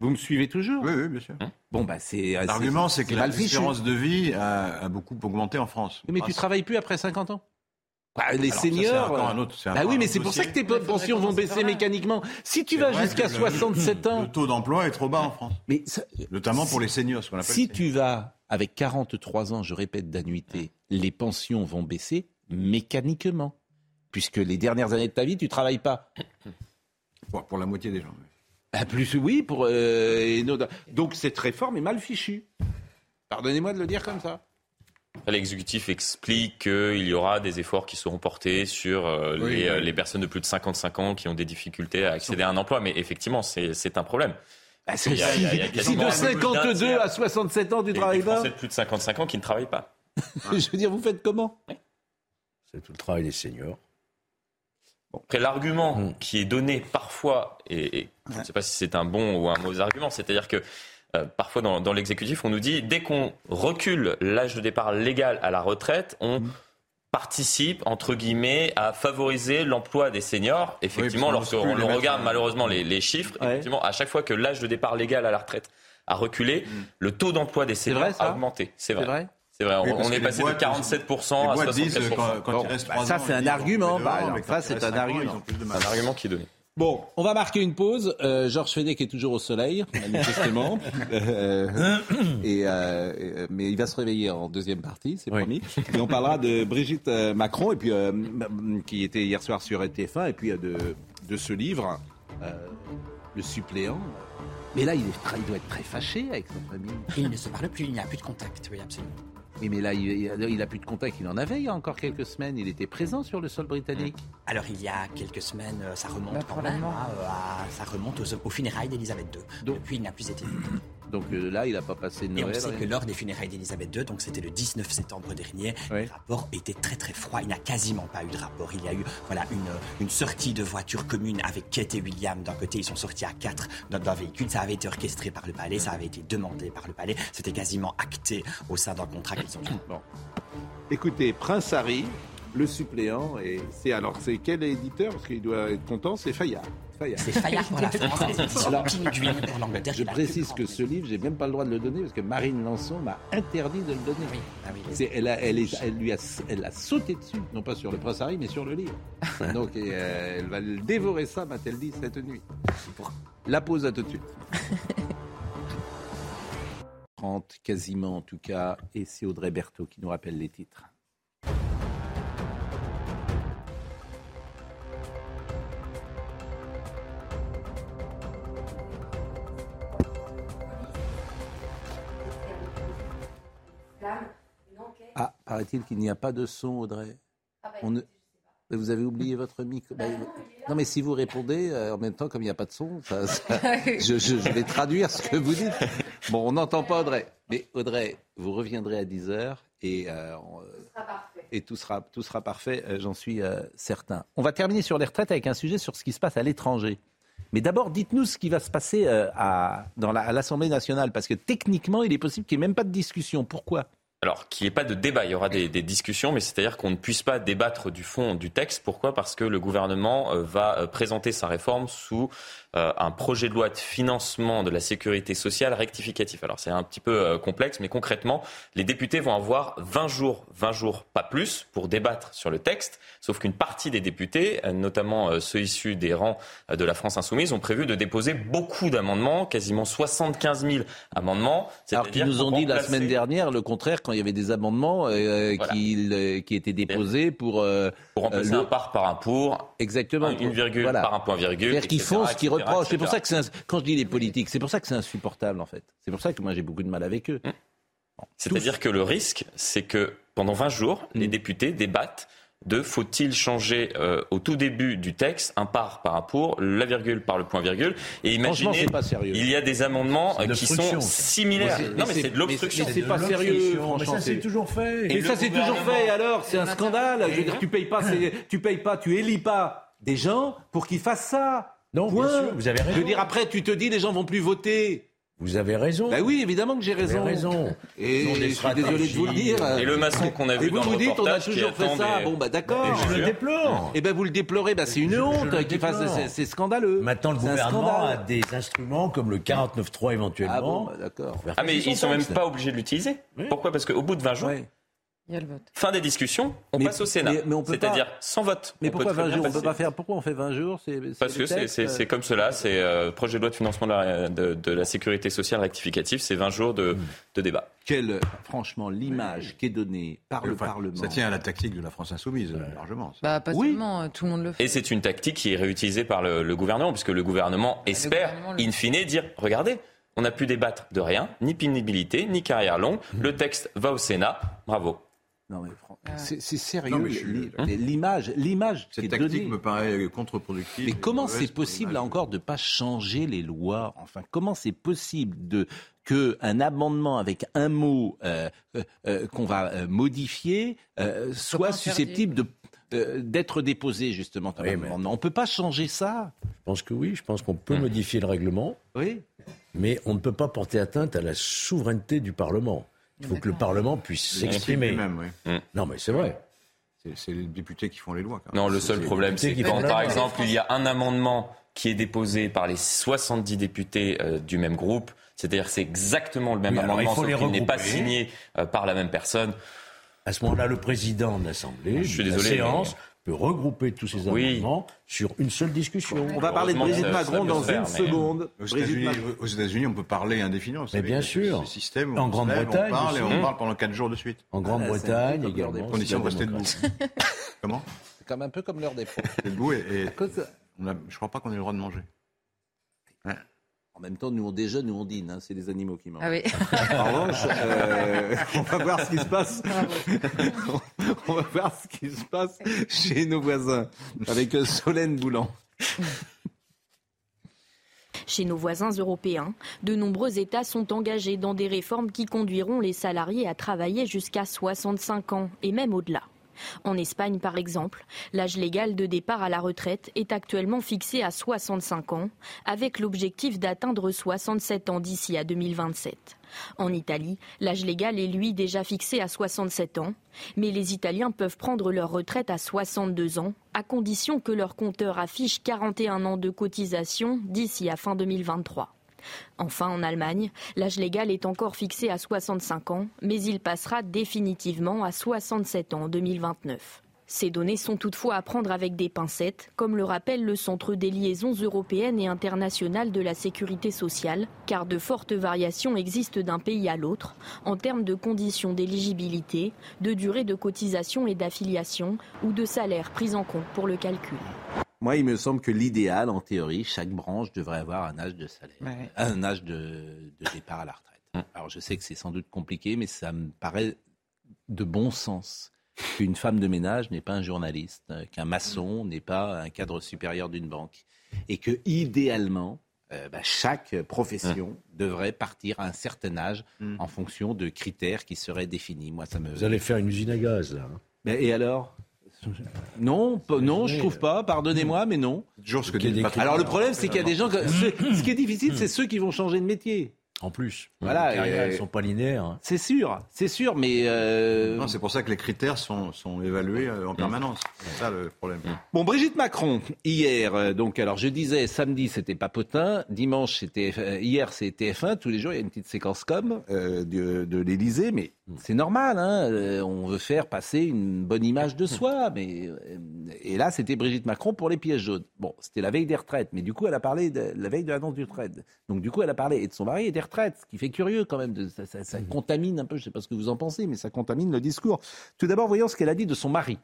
vous me suivez toujours Oui, oui, bien sûr. Bon bah c'est. L'argument, c'est que l'espérance de vie a, a beaucoup augmenté en France. Oui, Mais tu Grâce- travailles plus après 50 ans Bah, les Alors, ça, seniors. encore un autre- bah encore oui, un mais c'est pour ça que tes pensions vont baisser mécaniquement. Si tu vas jusqu'à que le- 67 ans, Le taux d'emploi est trop bas en France. mais ça- Notamment pour les seniors, ce qu'on appelle. si tu vas avec 43 ans, je répète, d'annuité, les pensions vont baisser mécaniquement. Puisque les dernières années de ta vie, tu travailles pas. Pour, pour la moitié des gens. oui. Ah, plus oui, pour, euh, et nos- donc cette réforme est mal fichue. Pardonnez-moi de le dire comme ça. L'exécutif explique qu'il y aura des efforts qui seront portés sur euh, Oui, les, oui. les personnes de plus de 55 ans qui ont des difficultés à accéder à un emploi. Mais effectivement, c'est un problème. Ah, c'est- Il y a- il y a- il y a si de un peu plus d'un 52 tiers à 67 ans, tu travailles pas Français de plus de 55 ans qui ne travaillent pas. Je veux dire, vous faites comment? C'est tout le travail des seniors. Après, l'argument qui est donné parfois, et, et je ne sais pas si c'est un bon ou un mauvais argument, c'est-à-dire que euh, parfois dans, dans l'exécutif, on nous dit dès qu'on recule l'âge de départ légal à la retraite, on participe, entre guillemets, à favoriser l'emploi des seniors. Effectivement, qu'on lorsqu'on le regarde malheureusement les, les chiffres, effectivement, à chaque fois que l'âge de départ légal à la retraite a reculé, le taux d'emploi des seniors vrai, a augmenté. C'est vrai? C'est vrai Oui, on, est passé boîtes, de 47% à les boîtes disent, 73%. quand- quand il Bon, reste bah, trois ça, ans, c'est un argument. Bah, alors, ça, il c'est reste un ans, argument. un argument qui est donné. Bon, on va marquer une pause. Euh, Georges Fenech est toujours au soleil, manifestement. Euh, et, euh, mais il va se réveiller en deuxième partie, c'est promis. Et on parlera de Brigitte euh, Macron, et puis, euh, qui était hier soir sur TF1, et puis euh, de, de ce livre, euh, Le suppléant. Mais là, il, est il doit être très fâché avec sa famille. Il ne se parle plus, il n'y a plus de contact, oui, absolument. Oui, mais là, il, il, il a plus de contact. Il en avait il y a encore quelques semaines. Il était présent sur le sol britannique. Alors il y a quelques semaines, euh, ça remonte Bah, quand même, hein, euh, à- ça remonte aux, aux funérailles d'Elisabeth II. Depuis, il n'a plus été vu. Donc euh, là, il n'a pas passé Et Noël. on sait rien. que lors des funérailles d'Elisabeth II, donc c'était le 19 septembre dernier, le rapport était très très froid. Il n'y a quasiment pas eu de rapport. Il y a eu voilà une, une sortie de voiture commune avec Kate et William. D'un côté, ils sont sortis à quatre dans d'un véhicule. Ça avait été orchestré par le palais, ça avait été demandé par le palais. C'était quasiment acté au sein d'un contrat qu'ils ont eu. Bon. Écoutez, Prince Harry, le suppléant, et c'est alors c'est quel éditeur? Parce qu'il doit être content, c'est Fayard. Fayard. C'est Fayard pour la France, Alors, Penguin pour l'Angleterre. Je précise que ce livre, j'ai même pas le droit de le donner parce que Marine Lançon m'a interdit de le donner. Ah C'est- elle, a, elle, est- elle lui a, elle a sauté dessus, non pas sur le Prince Harry, mais sur le livre. Donc et, euh, elle va le dévorer ça, m'a-t-elle dit cette nuit. La pause à tout de suite. 30 quasiment en tout cas, et c'est Audrey Berthaud qui nous rappelle les titres. Ah, paraît-il qu'il n'y a pas de son, Audrey. On ne- Mais Vous avez oublié votre micro. Bah, non, mais si vous répondez euh, en même temps, comme il n'y a pas de son, ça- ça- je, je- je vais traduire ce que vous dites. Bon, on n'entend pas Audrey. Mais Audrey, vous reviendrez à 10h et, euh, on- et tout, sera, tout sera parfait, euh, j'en suis euh, certain. On va terminer sur les retraites avec un sujet sur ce qui se passe à l'étranger. Mais d'abord, dites-nous ce qui va se passer euh, à, dans la- à l'Assemblée nationale, parce que techniquement, il est possible qu'il n'y ait même pas de discussion. Pourquoi? Alors, qu'il n'y ait pas de débat, il y aura des, des discussions, mais c'est-à-dire qu'on ne puisse pas débattre du fond du texte. Pourquoi? Parce que le gouvernement euh, va euh, présenter sa réforme sous euh, un projet de loi de financement de la sécurité sociale rectificatif. Alors, c'est un petit peu complexe, mais concrètement, les députés vont avoir 20 jours, 20 jours, pas plus, pour débattre sur le texte. Sauf qu'une partie des députés, notamment ceux issus des rangs de la France insoumise, ont prévu de déposer beaucoup d'amendements, quasiment 75 000 amendements. Alors qu'ils nous ont dit la semaine dernière le contraire quand il y avait des amendements euh, Voilà. qui, euh, qui étaient déposés pour, euh, Pour remplacer le- un par par un pour, Exactement. une virgule Voilà. par un point virgule. C'est-à-dire qu'ils font ce qu'ils reprochent. C'est pour ça que c'est quand je dis les politiques, c'est pour ça que c'est insupportable en fait. C'est pour ça que moi j'ai beaucoup de mal avec eux. C'est-à-dire que le risque, c'est que pendant 20 jours, Mm. les députés débattent de faut-il changer euh, au tout début du texte un par par un pour, la virgule par le point virgule. Et imaginez, c'est pas sérieux. il y a des amendements euh, qui sont similaires. Mais c'est- non, mais c'est- de l'obstruction. mais c'est pas sérieux, franchement. Mais ça, c'est toujours fait. Et, ça, c'est toujours fait, alors C'est un scandale. Je veux dire, tu payes pas, tu payes pas, tu élis pas des gens pour qu'ils fassent ça. Non, bien sûr, vous avez Je veux raison. dire, après, tu te dis, les gens vont plus voter. Vous avez raison. Ben oui, évidemment que j'ai Vous raison. raison. Et je suis désolé de vous le dire. Et le maçon qu'on a Et vu vous dans vous le dites, on a toujours fait ça. des- Bon, bah d'accord. Et je le déplore. Eh ben vous le déplorez, bah, c'est une honte qu'il fasse, c'est- scandaleux. Maintenant, le gouvernement a des instruments comme le 49.3 éventuellement. Ah bon, bah, d'accord. Ah, mais ils sont même pas obligés de l'utiliser. Pourquoi? Parce qu'au bout de 20 jours. Il y a le vote. fin des discussions, on Mais- passe au Sénat. mais- mais on peut C'est-à-dire sans vote. Mais On peut pourquoi très 20 bien jours On peut pas faire. Pourquoi on fait 20 jours Parce que c'est- euh, comme cela, c'est euh, projet de loi de financement de la, de, de la sécurité sociale rectificative, c'est 20 jours Hmm. de, de débat. Quelle, franchement, l'image qui est donnée par le Enfin, Parlement. Ça tient à la tactique de la France insoumise, euh, largement. ça. Bah, pas Oui. seulement, tout le monde le fait. Et c'est une tactique qui est réutilisée par le, le gouvernement, puisque le gouvernement espère, gouvernement le- in fine, dire regardez, on n'a pu débattre de rien, ni pénibilité, ni carrière longue. Le texte va au Sénat. Bravo. Non, mais c'est sérieux. Li- L'image, l'image qui Cette tactique donnée. me paraît contre-productive. Mais comment c'est possible là encore de pas changer les lois Enfin, comment c'est possible de que un amendement avec un mot euh, euh, euh, qu'on va modifier euh, soit susceptible de d'être déposé justement comme Oui, mais- amendement? On peut pas changer ça? Je pense que oui, je pense qu'on peut modifier le règlement, Oui. mais on ne peut pas porter atteinte à la souveraineté du Parlement. Il faut que le Parlement puisse s'exprimer. oui. Non, mais c'est vrai. C'est- les députés qui font les lois. quand même. Non, le seul problème, c'est quand, par exemple, il y a un amendement qui est déposé par les 70 députés euh, du même groupe, c'est-à-dire que c'est exactement le même Oui, alors, amendement, il sauf qu'il n'est pas signé euh, par la même personne. À ce moment-là, le président de l'Assemblée, Je suis de la désolé, séance, peut regrouper tous ces Oui. amendements sur une seule discussion. On va parler de Brigitte Macron dans faire, une seconde. Aux États-Unis, on peut parler indéfiniment. Mais bien sûr. Ce système En Grande-Bretagne on parle et on parle pendant 4 jours de suite. En Grande-Bretagne également. Condition de rester debout. Comment C'est comme un peu comme l'heure des. Rester debout et, et cause- on a- je crois pas qu'on ait le droit de manger. En même temps, nous on déjeune, nous on dîne. hein, c'est les animaux qui mangent. Ah oui. En revanche, euh, on va voir ce qui se passe. on va voir ce qui se passe chez nos voisins avec euh, Solène Boulan. Chez nos voisins européens, de nombreux États sont engagés dans des réformes qui conduiront les salariés à travailler jusqu'à 65 ans et même au-delà. En Espagne, par exemple, l'âge légal de départ à la retraite est actuellement fixé à 65 ans, avec l'objectif d'atteindre 67 ans d'ici à 2027. En Italie, l'âge légal est lui déjà fixé à 67 ans, mais les Italiens peuvent prendre leur retraite à 62 ans, à condition que leur compteur affiche 41 ans de cotisation d'ici à fin 2023. Enfin, en Allemagne, l'âge légal est encore fixé à 65 ans, mais il passera définitivement à 67 ans en 2029. Ces données sont toutefois à prendre avec des pincettes, comme le rappelle le Centre des liaisons européennes et internationales de la sécurité sociale, car de fortes variations existent d'un pays à l'autre en termes de conditions d'éligibilité, de durée de cotisation et d'affiliation ou de salaire pris en compte pour le calcul. Moi, il me semble que l'idéal, en théorie, chaque branche devrait avoir un âge de salaire, Ouais. un âge de, de départ à la retraite. Alors, je sais que c'est sans doute compliqué, mais ça me paraît de bon sens qu'une femme de ménage n'est pas un journaliste, euh, qu'un maçon n'est pas un cadre supérieur d'une banque, et que idéalement, euh, bah, chaque profession devrait partir à un certain âge en fonction de critères qui seraient définis. Moi, ça me. Vous allez faire une usine à gaz, là. hein. Mais, et alors? Non, non, je trouve pas. Pardonnez-moi, mais non. Toujours ce que dit. Alors le problème, c'est qu'il y a des gens. que- ce qui est difficile, c'est ceux qui vont changer de métier. En plus. Voilà, Les carrières, elles sont pas linéaires. hein. C'est sûr, c'est sûr, mais euh, Non, c'est pour ça que les critères sont, sont évalués euh, en permanence. C'est ça le problème. Bon, Brigitte Macron, hier, euh, donc, alors je disais, samedi c'était Papotin, dimanche c'était, hier c'est TF1, tous les jours il y a une petite séquence com euh, de, de l'Elysée, mais c'est normal, hein, euh, on veut faire passer une bonne image de soi, mais, euh, et là c'était Brigitte Macron pour les pièges jaunes. Bon, c'était la veille des retraites, mais du coup elle a parlé de la veille de l'annonce du retraite. Donc du coup elle a parlé et de son mari et des retraites, ce qui fait curieux quand même, ça, ça- ça contamine un peu, je sais pas ce que vous en pensez, mais ça contamine le discours. Tout d'abord, voyons ce qu'elle a dit de son mari.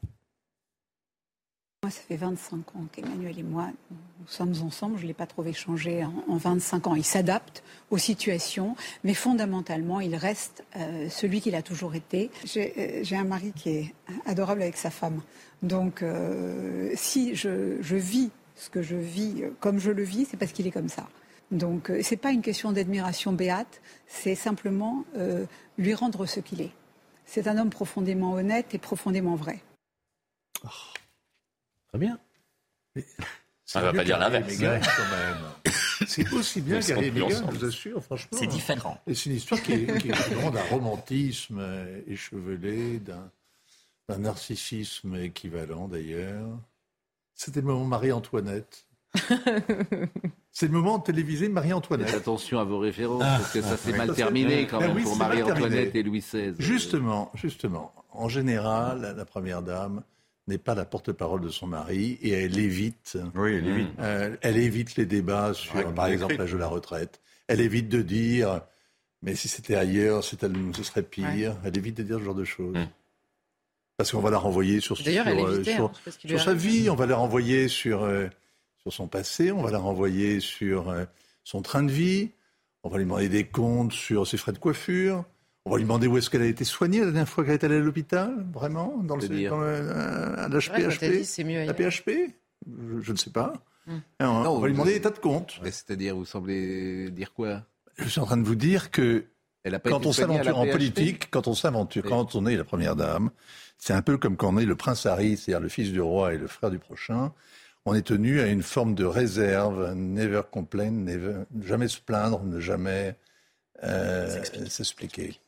Moi, ça fait 25 ans qu'Emmanuel et moi, nous sommes ensemble. Je ne l'ai pas trouvé changé en, en 25 ans. Il s'adapte aux situations, mais fondamentalement, il reste euh, celui qu'il a toujours été. J'ai euh, j'ai un mari qui est adorable avec sa femme. Donc, euh, si je, vis ce que je vis comme je le vis, c'est parce qu'il est comme ça. Donc, euh, c'est pas une question d'admiration béate, c'est simplement lui rendre ce qu'il est. C'est un homme profondément honnête et profondément vrai. Très bien. C'est On va pas dire l'inverse. Meghan, quand même. C'est aussi bien qu'Harry Meghan, je vous assure, franchement. C'est différent. Et c'est une histoire qui est, qui est vraiment d'un romantisme échevelé, d'un narcissisme équivalent d'ailleurs. C'était le moment Marie-Antoinette. C'est le moment télévisé Faites Marie-Antoinette. attention à vos références, Ah. parce que ça s'est Oui. mal Ça, terminé quand Ben même oui, pour Marie-Antoinette et Louis XVI. Justement, justement. En général, la première dame n'est pas la porte-parole de son mari et elle évite. Oui, elle évite. Euh, elle évite les débats sur, par exemple, l'âge de la retraite. Elle évite de dire, mais si c'était ailleurs, ce serait pire. Elle évite de dire ce genre de choses. Parce qu'on va la renvoyer sur, sur, euh, évitait, sur- hein, sur sa vie, on va la renvoyer sur, euh, sur son passé, on va la renvoyer sur euh, son train de vie, on va lui demander des comptes sur ses frais de coiffure, on va lui demander où est-ce qu'elle a été soignée la dernière fois qu'elle est allée à l'hôpital, vraiment, dans le, dans le- euh, à l'HPHP La. PHP je, je ne sais pas. Et on, Non, on va lui demander des tas de comptes. Mais C'est-à-dire, vous semblez dire quoi? Je suis en train de vous dire que Elle a pas quand été on s'aventure en politique, quand on s'aventure, quand on est la première dame, c'est un peu comme quand on est le prince Harry, c'est-à-dire le fils du roi et le frère du prochain. On est tenu à une forme de réserve, never complain, never, ne jamais se plaindre, ne jamais euh, s'expliquer.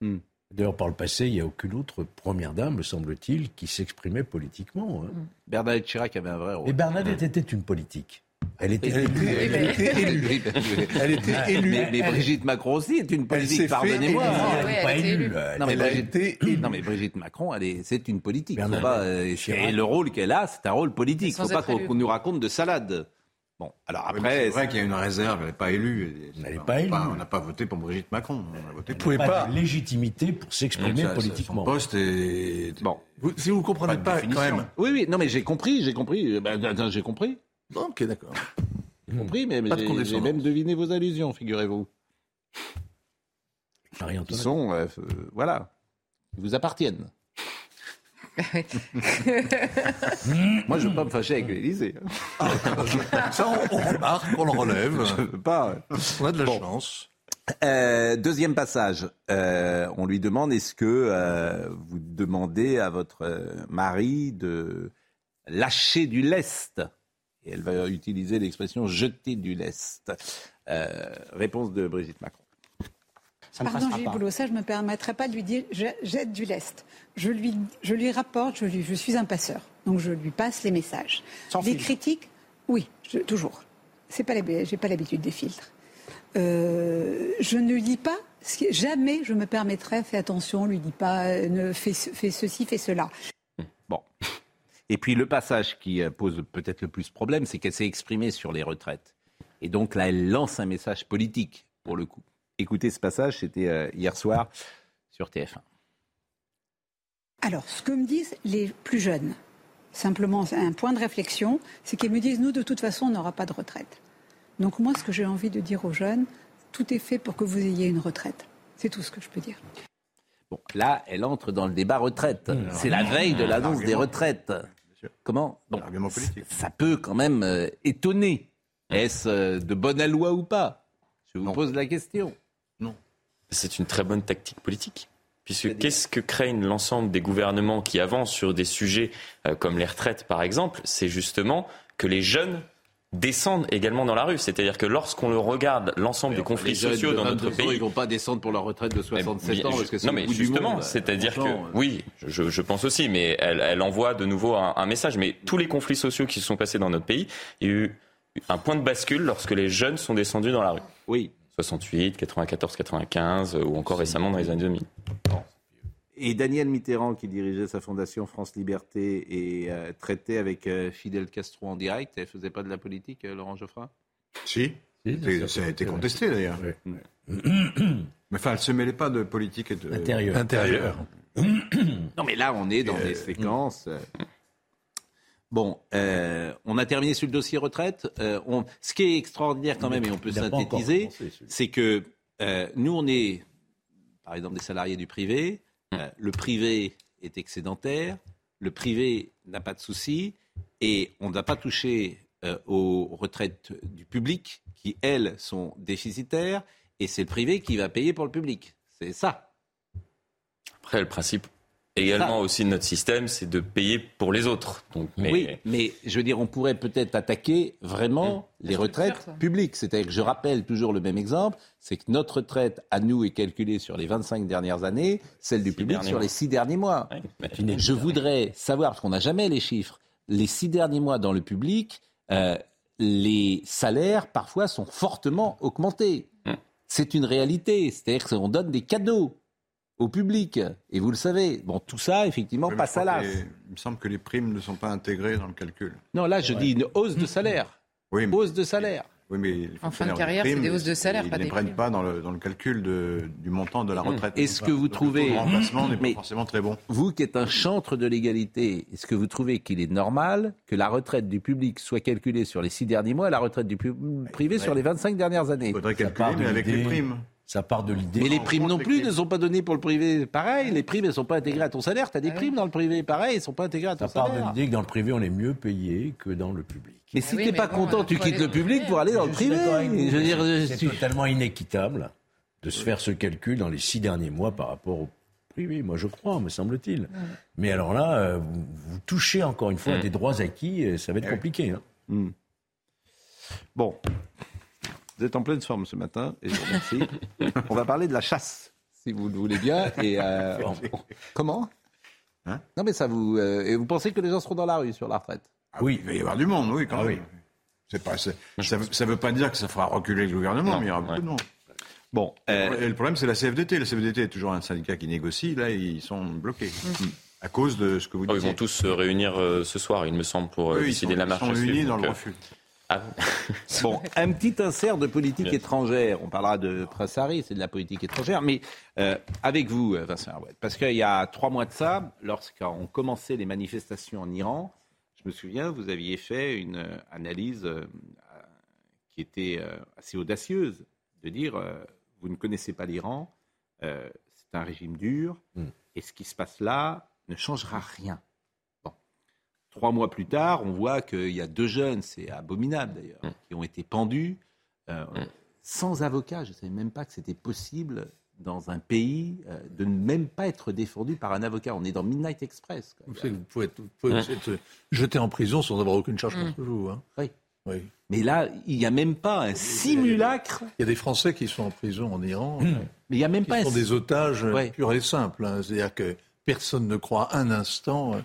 Hmm. D'ailleurs, par le passé, il n'y a aucune autre première dame, me semble-t-il, qui s'exprimait politiquement. hein. Bernadette Chirac avait un vrai rôle. Et Bernadette était une politique. Elle était Elle était- elle élue. était élue. Elle était élue. Mais, mais Brigitte Macron aussi est une politique, pardonnez-moi. Elle n'est pas élue. élue. elle. Non mais, Brigitte, été non mais Brigitte Macron, elle est, c'est une politique. Faut Bernadette pas, euh, et le rôle qu'elle a, c'est un rôle politique. Sans Faut pas élue. qu'on nous raconte de salade. Bon, alors après, c'est vrai qu'il y a une réserve, elle n'est pas élue. Elle n'est on pas n'a élue. On n'a pas voté pour Brigitte Macron. On a voté pour n'a pas- de légitimité pour s'exprimer politiquement. Son poste est. bon, Vous- si vous ne comprenez Pas pas, quand même. oui, oui, non mais j'ai compris, j'ai compris, ben, attends, j'ai compris, Ok, d'accord. j'ai compris, mais Pas j'ai- même deviné vos allusions, figurez-vous, qui sont, euh, euh, voilà, qui vous appartiennent. Moi, je ne veux pas me fâcher avec l'Élysée. Ça, on, on remarque, on le relève. Je veux pas. On a de la Bon. chance. Euh, deuxième passage, Euh, on lui demande est-ce que euh, vous demandez à votre mari de lâcher du lest? Et elle va utiliser l'expression jeter du lest. Euh, réponse de Brigitte Macron. Pardon, Gilles Boulot, ça, je ne me permettrai pas de lui dire je- jette du lest. Je lui, je lui rapporte, je, lui, je suis un passeur. Donc je lui passe les messages. des critiques, oui, je- toujours. C'est pas j'ai pas l'habitude des filtres. Euh, je ne lis pas, jamais je me permettrai, fais attention, lui dis pas, euh, ne, fais, fais ceci, fais cela. Bon. Et puis le passage qui euh, pose peut-être le plus problème, c'est qu'elle s'est exprimée sur les retraites. Et donc là, elle lance un message politique, pour le coup. Écoutez ce passage, c'était euh, hier soir sur TF1. Alors, ce que me disent les plus jeunes, simplement c'est un point de réflexion, c'est qu'ils me disent, nous, de toute façon, on n'aura pas de retraite. Donc moi, ce que j'ai envie de dire aux jeunes, tout est fait pour que vous ayez une retraite. C'est tout ce que je peux dire. Bon, là, elle entre dans le débat retraite. Mmh. c'est la veille de l'annonce des retraites. Comment? Bon. Ça peut quand même euh, étonner. Est-ce euh, de bonne loi ou pas? Je vous pose la question. C'est une très bonne tactique politique. Puisque qu'est-ce que craignent l'ensemble des gouvernements qui avancent sur des sujets euh, comme les retraites, par exemple C'est justement que les jeunes descendent également dans la rue. C'est-à-dire que lorsqu'on le regarde, l'ensemble des conflits sociaux de dans notre 22 ans, pays. Ils vont pas descendre pour leur retraite de 67 Mais ans je- parce que c'est non, mais justement, c'est-à-dire que oui, je, je pense aussi, mais elle, elle envoie de nouveau un, un message. Mais tous les conflits sociaux qui se sont passés dans notre pays, il y a eu un point de bascule lorsque les jeunes sont descendus dans la rue. Oui. 68, 94, 95, ou encore récemment dans les années 2000. Et Daniel Mitterrand, qui dirigeait sa fondation France Liberté et euh, traitait avec euh, Fidel Castro en direct, elle faisait pas de la politique, euh, Laurent Geoffrin? Si. Ça a été contesté d'ailleurs. Mais enfin, elle se mêlait pas de politique et de Intérieur. Intérieur. Non, mais là, on est dans Euh, des séquences. Bon, euh, on a terminé sur le dossier retraite. Euh, on- Ce qui est extraordinaire quand même, et on peut pas synthétiser, c'est que euh, nous, on est, par exemple, des salariés du privé. Euh, le privé est excédentaire. Le privé n'a pas de soucis. Et on n'a pas touché euh, aux retraites du public, qui, elles, sont déficitaires. Et c'est le privé qui va payer pour le public. C'est ça. Après, le principe également aussi notre système, c'est de payer pour les autres. Donc, mais... Oui, mais je veux dire, on pourrait peut-être attaquer vraiment les retraites publiques. C'est-à-dire que je rappelle toujours le même exemple, c'est que notre retraite à nous est calculée sur les 25 dernières années, celle du public sur mois. les 6 derniers mois. mais- Je voudrais savoir, parce qu'on n'a jamais les chiffres, les 6 derniers mois dans le public, euh, les salaires parfois sont fortement augmentés. Hmm. C'est une réalité, c'est-à-dire qu'on donne des cadeaux au public, et vous le savez. Bon, tout ça, effectivement, Oui, passe à l'as. Il me semble que les primes ne sont pas intégrées dans le calcul. Non, là, je dis une hausse de salaire. Oui, mais, Hausse de salaire. oui, mais les En fin de carrière, primes, c'est des hausses de salaire, ils pas ne des les prennent primes. pas dans le, dans le calcul de, du montant de la retraite. Est-ce que vous Donc, le trouvez- de remplacement n'est Mais- pas forcément très bon. Vous qui êtes un chantre de l'égalité, est-ce que vous trouvez qu'il est normal que la retraite du public soit calculée sur les six derniers mois et la retraite du privé sur les 25 dernières années? Il faudrait calculer, mais avec les primes. Ça part de l'idée. Mais les primes non plus ne sont pas données pour le privé. Pareil, les primes ne sont pas intégrées à ton salaire. Tu as des primes dans le privé. Pareil, elles ne sont pas intégrées à ton Ça part de salaire. l'idée que dans le privé, on est mieux payé que dans le public. Mais si Ah oui, t'es mais pas bon, content, on tu quittes le public pour aller dans le privé. Je veux dire, c'est suis- totalement inéquitable de se faire ce calcul dans les six derniers mois par rapport au privé. Moi, je crois, me semble-t-il. Mais alors là, euh, vous, vous touchez encore une fois à des droits acquis, et ça va être compliqué. hein. Hmm. Bon, vous êtes en pleine forme ce matin et je vous remercie. On va parler de la chasse, si vous le voulez bien. Et euh, on- on- comment Hein Non, mais ça vous. euh, et vous pensez que les gens seront dans la rue sur la retraite? Ah oui, il va y avoir du monde, oui, quand Ah même. oui. C'est pas, c'est- ça ne veut pas dire que ça fera reculer le gouvernement, Non, mais il y aura ouais. beaucoup de monde. Bon, euh, Et le problème, c'est la CFDT. La CFDT est toujours un syndicat qui négocie. Là, ils sont bloqués. Mm. À cause de ce que vous Oh, ils vont tous se réunir euh, ce soir, il me semble, pour euh, décider sont, la ils marche. sont à suivre. unis dans Donc, le euh, refus. Ah, Bon, un petit insert de politique Bien. étrangère. On parlera de Prince Harry, c'est de la politique étrangère. Mais euh, avec vous, euh, Vincent Arouet, parce qu'il y a trois mois de ça, lorsqu'on commençait les manifestations en Iran, je me souviens, vous aviez fait une euh, analyse euh, qui était euh, assez audacieuse, de dire, euh, vous ne connaissez pas l'Iran, euh, c'est un régime dur, Mm. et ce qui se passe là ne changera rien. Trois mois plus tard, on voit qu'il y a deux jeunes, c'est abominable d'ailleurs, Mm. qui ont été pendus euh, sans avocat. Je ne savais même pas que c'était possible dans un pays euh, de ne même pas être défendu par un avocat. On est dans Midnight Express. quoi. Vous savez que vous pouvez être, vous pouvez être jeté en prison sans avoir aucune charge contre vous. Hein. Oui. Oui. Mais là, il n'y a même pas un simulacre. Il y a des Français qui sont en prison en Iran. Mais il n'y a même qui pas sont un- des otages Ouais. purs et simples. hein. C'est-à-dire que personne ne croit un instant euh,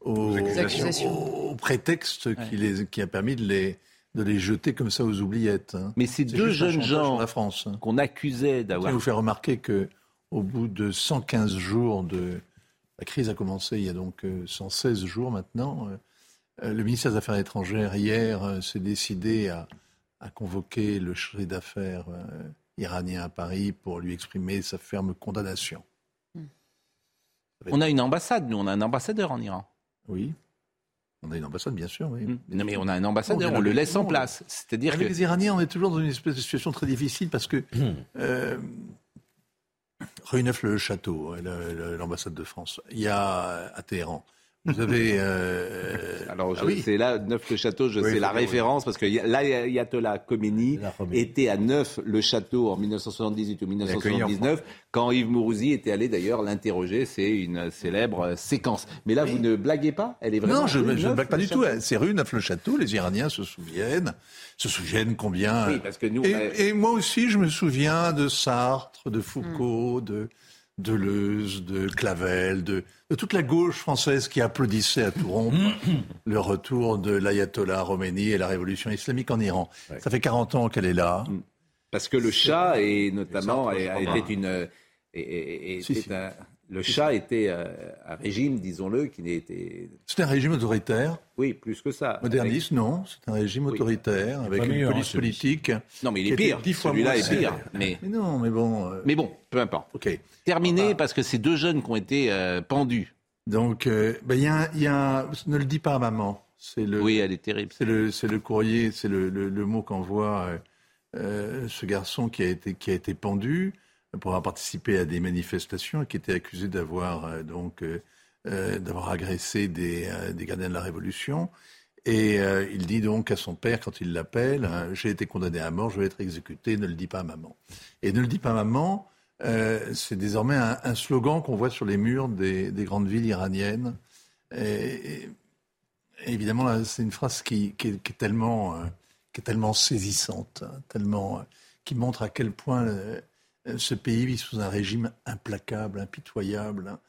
aux, accusations. au prétexte qui, les, qui a permis de les, de les jeter comme ça aux oubliettes. hein. Mais ces C'est deux jeunes gens sur la France. hein. qu'on accusait Je d'avoir tiens à vous faire remarquer que au bout de 115 jours de la crise a commencé il y a donc euh, 116 jours maintenant. euh, euh, le ministère des Affaires étrangères hier euh, s'est décidé à, à convoquer le chef d'affaires euh, iranien à Paris pour lui exprimer sa ferme condamnation. On a une ambassade, nous, on a un ambassadeur en Iran. Oui. On a une ambassade, bien sûr, oui. Non, mais on a un ambassadeur, Non, on le laisse en place. C'est-à-dire que. Les Iraniens, on est toujours dans une espèce de situation très difficile parce que euh, rue Neuf-le-Château, le- le- l'ambassade de France, il y a à Téhéran. Vous avez. euh, Alors, ah oui. c'est là, Neuf-le-Château, je Oui, sais la oui. référence, parce que y a- Khomeini était à Neuf-le-Château en 1978 ou 1979, quand Yves Mourouzi était allé d'ailleurs l'interroger. C'est une célèbre euh, séquence. Mais là, vous ne blaguez pas? Elle est vraiment. Non, je, ne blague pas du tout. C'est rue Neuf-le-Château. Les Iraniens se souviennent, se souviennent combien. Oui, parce que nous, Et, on a- et moi aussi, je me souviens de Sartre, de Foucault, de Deleuze, de Clavel, de, de toute la gauche française qui applaudissait à tout rompre le retour de l'ayatollah Khomeini et la révolution islamique en Iran. Ça fait 40 ans qu'elle est là. Parce que le chat, et notamment, était une. et- et- et- Si, était si. un- le chat était euh, un régime, disons-le, qui n'était. C'est un régime autoritaire. Oui, plus que ça. Moderniste, non. C'est un régime Oui. autoritaire avec une meilleur, police hein, politique. Non, mais il est pire. Celui-là est pire. Mais, Mais non, mais bon. euh, mais bon, peu importe. Ok. Terminé, parce que ces deux jeunes qui ont été euh, pendus. Donc, euh, ben, il y, a y a un- ne le dis pas à maman. C'est le, Oui, elle est terrible. c'est le, c'est le courrier, c'est le, le- le mot qu'envoie euh, euh, ce garçon qui a été, qui a été pendu pour avoir participé à des manifestations et qui était accusé d'avoir euh, donc euh, euh, d'avoir agressé des, des gardiens de la Révolution. Et il dit donc à son père, quand il l'appelle, hein, j'ai été condamné à mort, je vais être exécuté, ne le dis pas à maman. Et ne le dis pas à maman, c'est désormais un, slogan qu'on voit sur les murs des, des grandes villes iraniennes. Et, évidemment, c'est une phrase qui, qui est, tellement, qui est tellement saisissante, hein, tellement, qui montre à quel point ce pays vit sous un régime implacable, impitoyable. hein.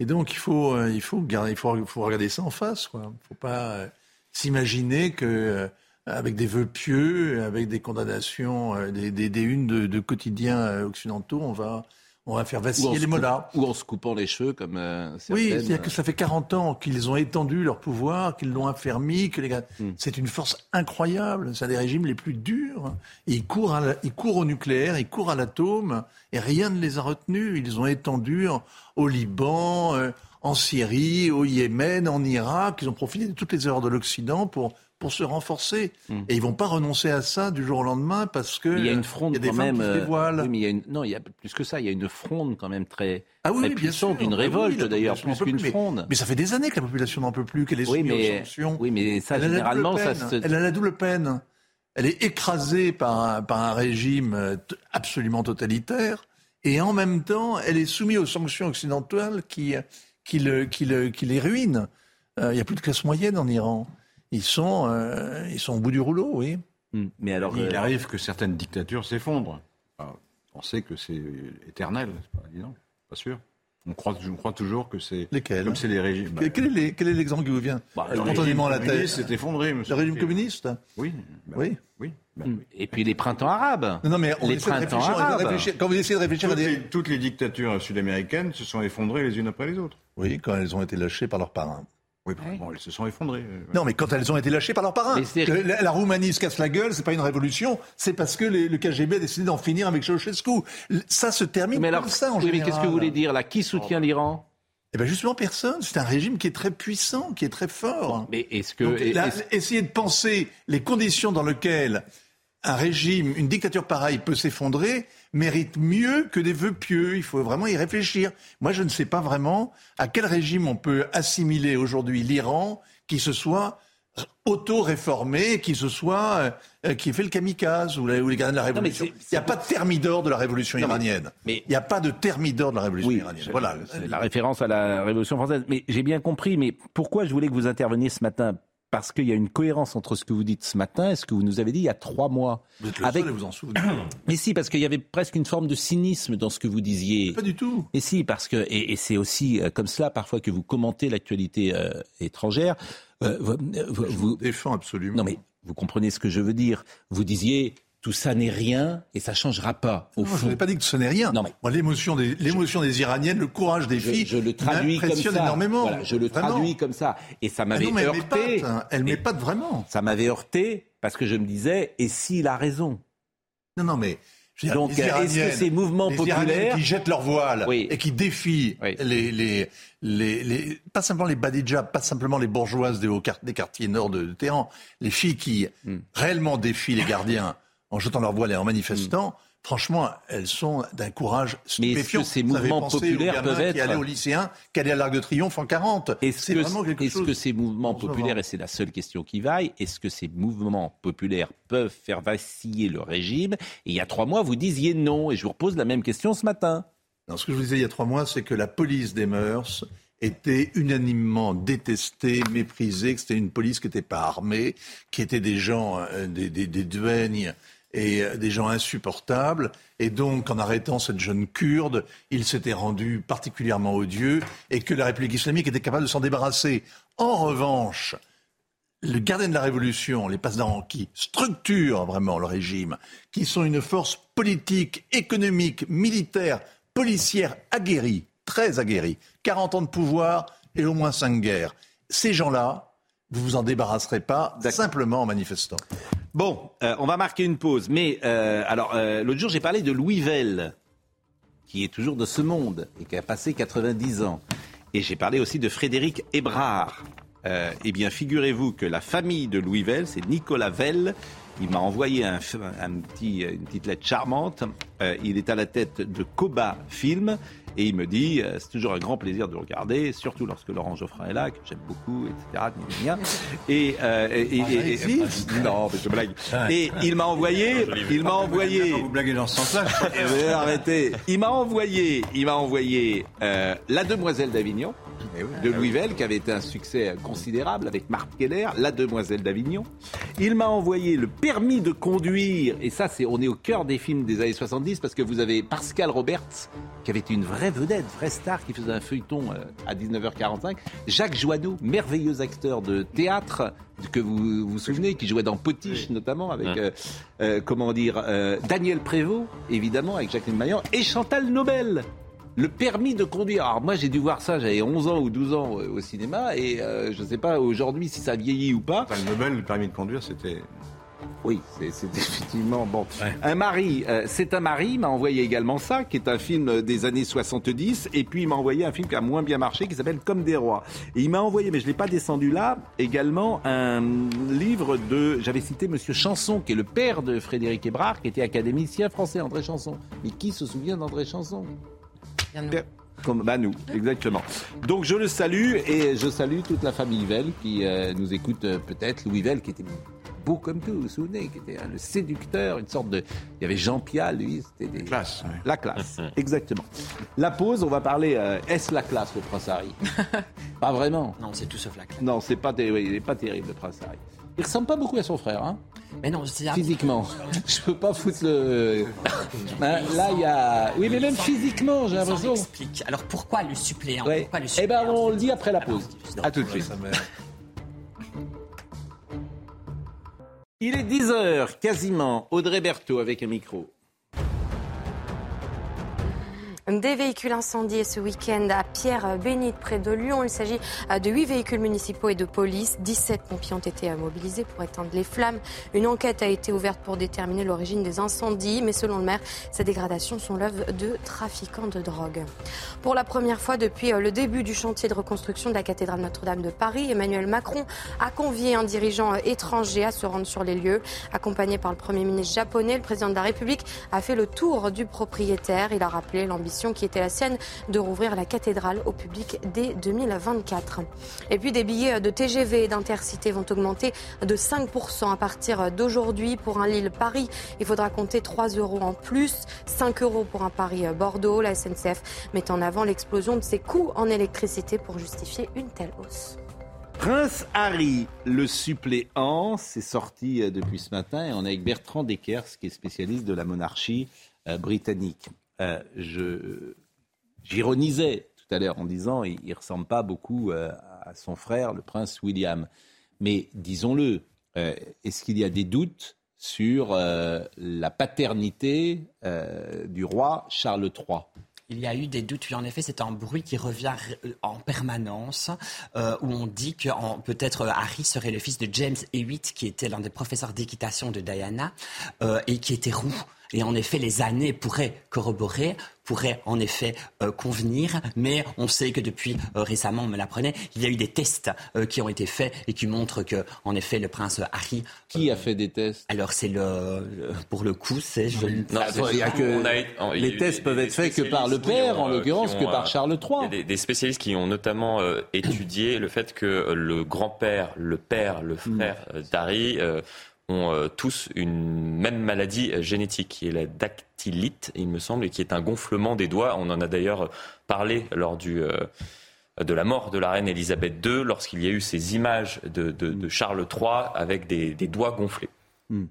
Et donc, il faut, euh, il faut, garder, il faut, regarder ça en face. Il ne faut pas euh, s'imaginer que euh, avec des vœux pieux, avec des condamnations, euh, des, des, unes de, de quotidiens euh, occidentaux, on va, on va faire vaciller les mollahs. Ou en se coupant les cheveux, comme euh, Oui, c'est-à-dire que ça fait 40 ans qu'ils ont étendu leur pouvoir, qu'ils l'ont affermi, que les gars... Hmm. c'est une force incroyable. C'est un des régimes les plus durs. Ils courent, à la- ils courent au nucléaire, ils courent à l'atome, et rien ne les a retenus. Ils ont étendu en- au Liban, euh, en Syrie, au Yémen, en Irak. Ils ont profité de toutes les erreurs de l'Occident pour pour se renforcer. Et ils vont pas renoncer à ça du jour au lendemain parce que Hmm. Il y a euh, une fronde il y a des quand femmes même. qui euh, dévoilent. oui, mais il y a une, non, il y a plus que ça. Il y a une fronde quand même très, Ah oui, très puissante, une Ah oui, révolte d'ailleurs, plus qu'une fronde. Mais ça fait des années que la population n'en peut plus, qu'elle est Oui, soumise aux sanctions. oui, mais ça, Elle généralement, double ça se. Elle a la double peine. Elle est écrasée par un, par un régime euh, absolument totalitaire, et en même temps, elle est soumise aux sanctions occidentales qui, qui, le, qui, le, qui les ruinent. Euh, Il n'y a plus de classe moyenne en Iran. Ils sont, euh, ils sont au bout du rouleau, oui. Hmm. Mais alors, Il euh, arrive que certaines dictatures s'effondrent. On sait que c'est éternel, c'est pas évident, pas sûr. On croit, je crois toujours que c'est. Lesquels Comme c'est les régimes. Quel, quel est les- quel est l'exemple qui vous vient Bah, le spontanément à la régime tête communiste s'est effondré, monsieur. Le régime communiste Oui. bah Oui. Oui. bah Hmm. Et puis les printemps arabes. Non, non, mais on les printemps on de arabes. réfléchir. Quand vous essayez de réfléchir à Toutes, des... les, toutes les dictatures sud-américaines se sont effondrées les unes après les autres. Oui, quand elles ont été lâchées par leurs parrains. Oui, bah, bon, elles se sont effondrées. euh. Non, mais quand elles ont été lâchées par leurs parrains. Que La, la Roumanie se casse la gueule, c'est pas une révolution, c'est parce que les- le KGB a décidé d'en finir avec Ceausescu. Ça se termine Mais alors, comme ça en oui, mais qu'est-ce que vous voulez dire là Qui soutient l'Iran? Eh bien justement personne. C'est un régime qui est très puissant, qui est très fort. Mais est-ce que Donc, est- là, est-ce- essayer de penser les conditions dans lesquelles un régime, une dictature pareille peut s'effondrer mérite mieux que des vœux pieux. Il faut vraiment y réfléchir. Moi, je ne sais pas vraiment à quel régime on peut assimiler aujourd'hui l'Iran qui se soit auto-réformé, qui se soit, euh, qui ait fait le kamikaze ou, les gardiens de la révolution. Il n'y a pas de thermidor de la révolution iranienne. Mais il n'y a pas de thermidor de la révolution iranienne. Voilà. La référence à la révolution française. Mais j'ai bien compris. Mais pourquoi je voulais que vous interveniez ce matin parce qu'il y a une cohérence entre ce que vous dites ce matin et ce que vous nous avez dit il y a trois mois. Vous êtes le Avec... seul vous en souvenez. Mais si, parce qu'il y avait presque une forme de cynisme dans ce que vous disiez. Pas du tout. Et si, parce que et, et c'est aussi euh, comme cela parfois que vous commentez l'actualité euh, étrangère. Euh, vous, vous, je vous défends absolument. Non mais vous comprenez ce que je veux dire. Vous disiez tout ça n'est rien et ça changera pas. Au non, fond. Je n'ai pas dit que ce n'est rien. Non, mais l'émotion des, l'émotion des Iraniennes, le courage des je, filles, je le traduis comme ça. énormément. Voilà, je le vraiment. traduis comme ça. Et ça m'avait ah mais heurté. Elle m'épate, hein. elle m'épate vraiment. Ça m'avait heurté parce que je me disais, et s'il a raison? Non, non, mais. Je veux dire, Donc, est-ce que ces mouvements les populaires qui jettent leur voile Oui. et qui défient Oui. les, les, les, les- pas simplement les badidjas, pas simplement les bourgeoises des, hauts quart- des quartiers nord de, de Téhéran, les filles qui Hmm. réellement défient les gardiens en jetant leur voile et en manifestant, franchement, elles sont d'un courage Mais est-ce stupéfiant. que ces Vous mouvements populaires peuvent être- qui au lycéen, qui allaient à l'Arc de Triomphe en 40. Est-ce que, vraiment quelque est-ce chose. que ces mouvements populaires, et c'est la seule question qui vaille, est-ce que ces mouvements populaires peuvent faire vaciller le régime? Et il y a trois mois, vous disiez non, et je vous repose la même question ce matin. Non, ce que je vous disais il y a trois mois, c'est que la police des mœurs était unanimement détestée, méprisée, que c'était une police qui n'était pas armée, qui étaient des gens, euh, des, des, des duègnes et euh, des gens insupportables. Et donc, en arrêtant cette jeune kurde, il s'était rendu particulièrement odieux et que la République islamique était capable de s'en débarrasser. En revanche, le gardien de la Révolution, les Pasdaran, qui structurent vraiment le régime, qui sont une force politique, économique, militaire, policière aguerrie, très aguerrie, 40 ans de pouvoir et au moins 5 guerres. Ces gens-là, vous vous en débarrasserez pas simplement en manifestant. Bon, euh, on va marquer une pause. Mais euh, alors, euh, l'autre jour, j'ai parlé de Louis Vell, qui est toujours de ce monde et qui a passé 90 ans. Et j'ai parlé aussi de Frédéric Hébrard. Eh bien, figurez-vous que la famille de Louis Vell, c'est Nicolas Vell. Il m'a envoyé un, un petit, une petite lettre charmante. Il est à la tête de Koba Film. Et il me dit, euh, c'est toujours un grand plaisir de regarder, surtout lorsque Laurent Geoffrin est là, que j'aime beaucoup, etc. Et, euh, et, et- et- et- non, mais je blague. Et il m'a envoyé, il m'a envoyé. Vous blaguez dans ce sens-là. Eh arrêtez. Il m'a envoyé, il m'a envoyé euh, La Demoiselle d'Avignon de Louis Vell, qui avait été un succès considérable avec Marc Keller, La Demoiselle d'Avignon. Il m'a envoyé Le Permis de conduire, et ça, c'est on est au cœur des films des années 70 parce que vous avez Pascal Roberts, qui avait été une vraie vedette, vraie star, qui faisait un feuilleton euh, à 19h45. Jacques Joanneau, merveilleux acteur de théâtre que vous vous souvenez, qui jouait dans Potiche notamment avec euh, euh, comment dire euh, Daniel Prévost, évidemment avec Jacqueline Maillan et Chantal Nobel. Le permis de conduire. Alors moi j'ai dû voir ça, j'avais 11 ans ou 12 ans euh, au cinéma et euh, je ne sais pas aujourd'hui si ça vieillit ou pas. Le Nobel, le permis de conduire, c'était. Oui, c'est effectivement bon. Un mari, euh, c'est un mari, il m'a envoyé également ça, qui est un film des années 70, et puis il m'a envoyé un film qui a moins bien marché, qui s'appelle Comme des rois. Et il m'a envoyé, mais je l'ai pas descendu là, également un livre de, j'avais cité Monsieur Chanson, qui est le père de Frédéric Hébrard, qui était académicien français, André Chanson. Mais qui se souvient d'André Chanson? Comme bah nous, exactement. Donc je le salue et je salue toute la famille Vell qui euh, nous écoute euh, peut-être. Louis Vell qui était beau comme tout, vous vous souvenez, qui était hein, le séducteur, une sorte de. Il y avait Jean Pial, lui, c'était des. Classe. La classe, exactement. La pause, on va parler. euh, Est-ce la classe, le prince Harry? Pas vraiment. Non, c'est tout sauf la classe. Non, c'est pas, ter- oui, il est pas terrible, le prince Harry. Il ressemble pas beaucoup à son frère, hein Mais non, c'est Physiquement. Je peux pas foutre le. Hein, là, il y a. Oui, mais même physiquement, j'ai l'impression. explique. Alors pourquoi le suppléant Ouais. Pourquoi le Eh ben, suppléant on le dit après la pause. À tout de suite. Il est 10h, quasiment. Audrey Berthaud avec un micro. Des véhicules incendiés ce week-end à Pierre-Bénite, près de Lyon. Il s'agit euh, de 8 véhicules municipaux et de police. 17 pompiers ont été euh, mobilisés pour éteindre les flammes. Une enquête a été ouverte pour déterminer l'origine des incendies. Mais selon le maire, ces dégradations sont l'œuvre de trafiquants de drogue. Pour la première fois depuis euh, le début du chantier de reconstruction de la cathédrale Notre-Dame de Paris, Emmanuel Macron a convié un dirigeant étranger à se rendre sur les lieux. Accompagné par le Premier ministre japonais, le président de la République a fait le tour du propriétaire. Il a rappelé l'ambition qui était la sienne de rouvrir la cathédrale au public dès 2024. Et puis des billets de TGV et d'Intercité vont augmenter de 5% à partir d'aujourd'hui pour un Lille-Paris. Il faudra compter 3 euros en plus, 5 euros pour un Paris-Bordeaux. La SNCF met en avant l'explosion de ses coûts en électricité pour justifier une telle hausse. Prince Harry, le suppléant, c'est sorti euh, depuis ce matin et on est avec Bertrand Deckers, qui est spécialiste de la monarchie euh, britannique. Euh, je, j'ironisais tout à l'heure en disant il, ne ressemble pas beaucoup à son frère, le prince William. Mais disons-le, est-ce qu'il y a des doutes sur la paternité du roi Charles III il y a eu des doutes, oui, en effet, c'est un bruit qui revient en permanence, euh, où on dit que peut-être euh, Harry serait le fils de James Hewitt, qui était l'un des professeurs d'équitation de Diana, euh, et qui était roux. Et en effet, les années pourraient corroborer, pourraient en effet euh, convenir, mais on sait que depuis euh, récemment, on me l'apprenait, il y a eu des tests euh, qui ont été faits et qui montrent que, en effet, le prince Harry. Qui a fait des tests? Alors c'est le, pour le coup, c'est je. Non, il y a que les tests peuvent être faits que par le père, en l'occurrence, que par Charles III. Il y a des, spécialistes qui ont notamment étudié le fait que le grand-père, le père, le frère d'Harry ont euh, tous une même maladie génétique, qui est la dactylite, il me semble, et qui est un gonflement des doigts. On en a d'ailleurs parlé lors du, euh, de la mort de la reine Elisabeth II, lorsqu'il y a eu ces images de, Charles III avec des, doigts gonflés. Hmm.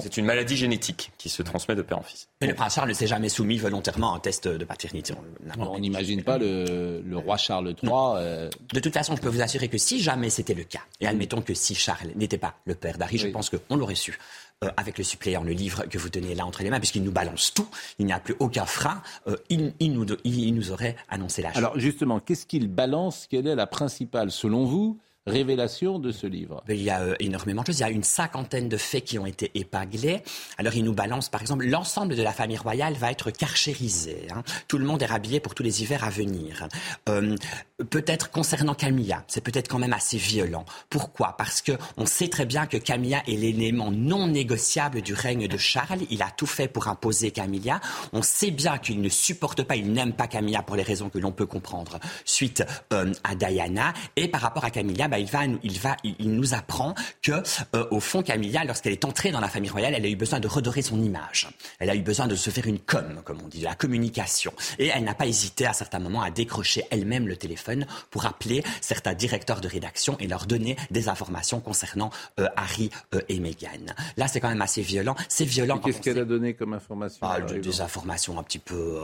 C'est une maladie génétique qui se transmet de père en fils. Mais le prince Charles ne s'est jamais soumis volontairement à un test de paternité. On n'imagine pas le, roi Charles III. Euh, de toute façon, je peux vous assurer que si jamais c'était le cas, et admettons que si Charles n'était pas le père d'Harry, je pense qu'on l'aurait su. Euh, avec le suppléant, le livre que vous tenez là entre les mains, puisqu'il nous balance tout, il n'y a plus aucun frein, euh, il, nous, il, nous, aurait annoncé la chose. Alors justement, qu'est-ce qu'il balance? Quelle est la principale, selon vous, révélation de ce livre Il y a euh, énormément de choses. Il y a une cinquantaine de faits qui ont été épinglés. Alors, il nous balance, par exemple, l'ensemble de la famille royale va être carchérisé. Hein. Tout le monde est rhabillé pour tous les hivers à venir. Euh, peut-être concernant Camilla, c'est peut-être quand même assez violent. Pourquoi? Parce que on sait très bien que Camilla est l'élément non négociable du règne de Charles. Il a tout fait pour imposer Camilla. On sait bien qu'il ne supporte pas, il n'aime pas Camilla pour les raisons que l'on peut comprendre suite euh, à Diana. Et par rapport à Camilla, bah, il va, il va, il nous apprend que, euh, au fond, Camilla, lorsqu'elle est entrée dans la famille royale, elle a eu besoin de redorer son image. Elle a eu besoin de se faire une com, comme on dit, de la communication. Et elle n'a pas hésité à certains moments à décrocher elle-même le téléphone pour appeler certains directeurs de rédaction et leur donner des informations concernant euh, Harry euh, et Meghan. Là, c'est quand même assez violent. C'est violent. Qu'est-ce qu'elle a donné comme information ah, Des informations un petit peu,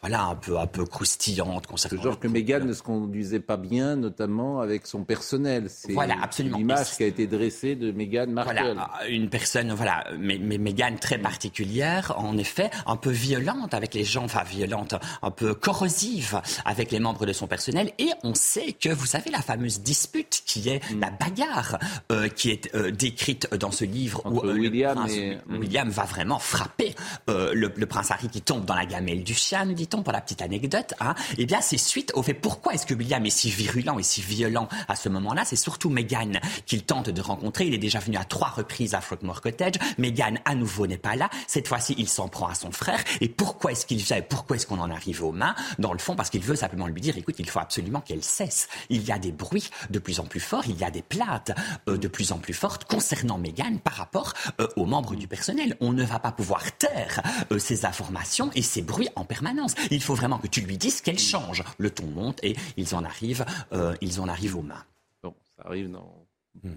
voilà, un peu, un peu croustillantes concernant. Genre que Meghan ne se conduisait pas bien, notamment avec son personnel. Voilà, absolument. L'image qui a été dressée de Meghan Markle. Voilà, une personne, voilà, mais, mais Meghan très particulière, en effet, un peu violente avec les gens, enfin violente, un peu corrosive avec les membres de son personnel. Et on sait que, vous savez, la fameuse dispute qui est mm. la bagarre euh, qui est euh, décrite dans ce livre où euh, William, mm. William va vraiment frapper le, prince Harry qui tombe dans la gamelle du chien, nous dit-on, pour la petite anecdote. Hein. Eh bien, c'est suite au fait pourquoi est-ce que William est si virulent et si violent à ce moment-là? C'est surtout Meghan qu'il tente de rencontrer. Il est déjà venu à trois reprises à Frogmore Cottage. Meghan, à nouveau, n'est pas là. Cette fois-ci, il s'en prend à son frère. Et pourquoi est-ce qu'il fait Pourquoi est-ce qu'on en arrive aux mains? Dans le fond, parce qu'il veut simplement lui dire, écoute, il faut absolument qu'elle cesse. Il y a des bruits de plus en plus forts, il y a des plaintes euh, de plus en plus fortes concernant Meghan par rapport euh, aux membres du personnel. On ne va pas pouvoir taire euh, ces informations et ces bruits en permanence. Il faut vraiment que tu lui dises qu'elle change. Le ton monte et ils en arrivent, ils en arrivent aux mains. Ça arrive dans. Hmm.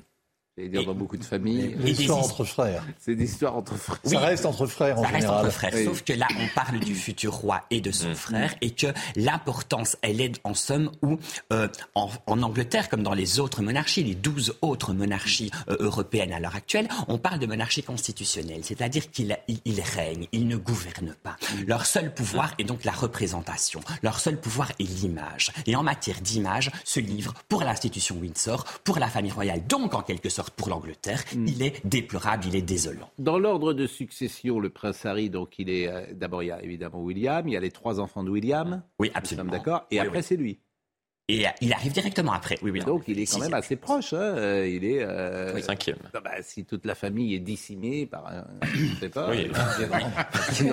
J'allais dire dans beaucoup de familles. Des histoires entre frères. C'est des histoires entre frères. ça reste entre frères en ça général. Reste entre frères. Sauf que là, on parle du futur roi et de son hmm. frère et que l'importance, elle est en somme où, euh, en, Angleterre, comme dans les autres monarchies, les douze autres monarchies euh, européennes à l'heure actuelle, on parle de monarchie constitutionnelle. C'est-à-dire qu'ils il, règnent, ils ne gouvernent pas. Hmm. Leur seul pouvoir est donc la représentation. Leur seul pouvoir est l'image. Et en matière d'image, ce livre, pour l'institution Windsor, pour la famille royale, donc en quelque sorte, pour l'Angleterre, mm. il est déplorable, il est désolant. Dans l'ordre de succession, le prince Harry, donc il est euh, d'abord il y a évidemment William, il y a les trois enfants de William. Oui, absolument. D'accord. Et après c'est lui. Et euh, il arrive directement après. Oui, oui. Donc il est quand même assez proche. hein, euh, Il est euh, cinquième. Ah bah, si toute la famille est décimée par, un- je sais pas. Oui. euh, de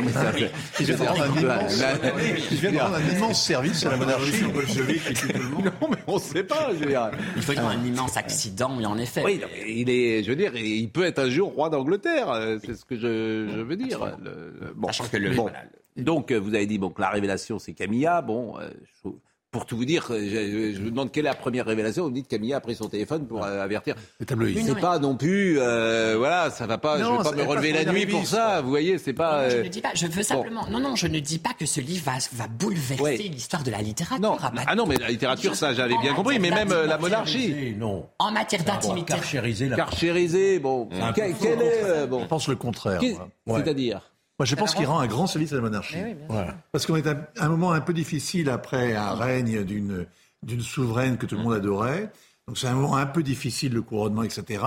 rendre un je immense- vient de rendre un immense service à la monarchie. Non, mais on sait pas. Je veux dire. Il faut y avoir un immense accident, oui, en effet. Oui, non, mais il est, je veux dire, il peut être un jour roi d'Angleterre. C'est ce que je, je veux dire. Le- le- bon. Sachant que le- Bon. voilà, Donc, vous avez dit bon, que la révélation, c'est Camilla. Bon, euh, je- pour tout vous dire, je, je vous demande quelle est la première révélation. Vous me dites Camilla a pris son téléphone pour euh, avertir. C'est pas non plus, euh, voilà, ça va pas. Non, je vais pas me pas relever la nuit pour ça. Vous voyez, c'est pas. Non, je euh, ne dis pas, je veux bon. simplement. Non, non, je ne dis pas que ce livre va, va bouleverser Ouais. l'histoire de la littérature. Non, ah non, mais la littérature, ça, j'avais bien En compris, mais même euh, la monarchie. Non. En matière d'intimité. Carchérisé, la Carchérisé, bon. Quel, est, bon. Je pense le contraire. C'est-à-dire Moi, je pense qu'il rend un grand service à la monarchie. Voilà. Parce qu'on est à un moment un peu difficile après un règne d'une d'une souveraine que tout le monde adorait. Donc c'est un moment un peu difficile, le couronnement, etc.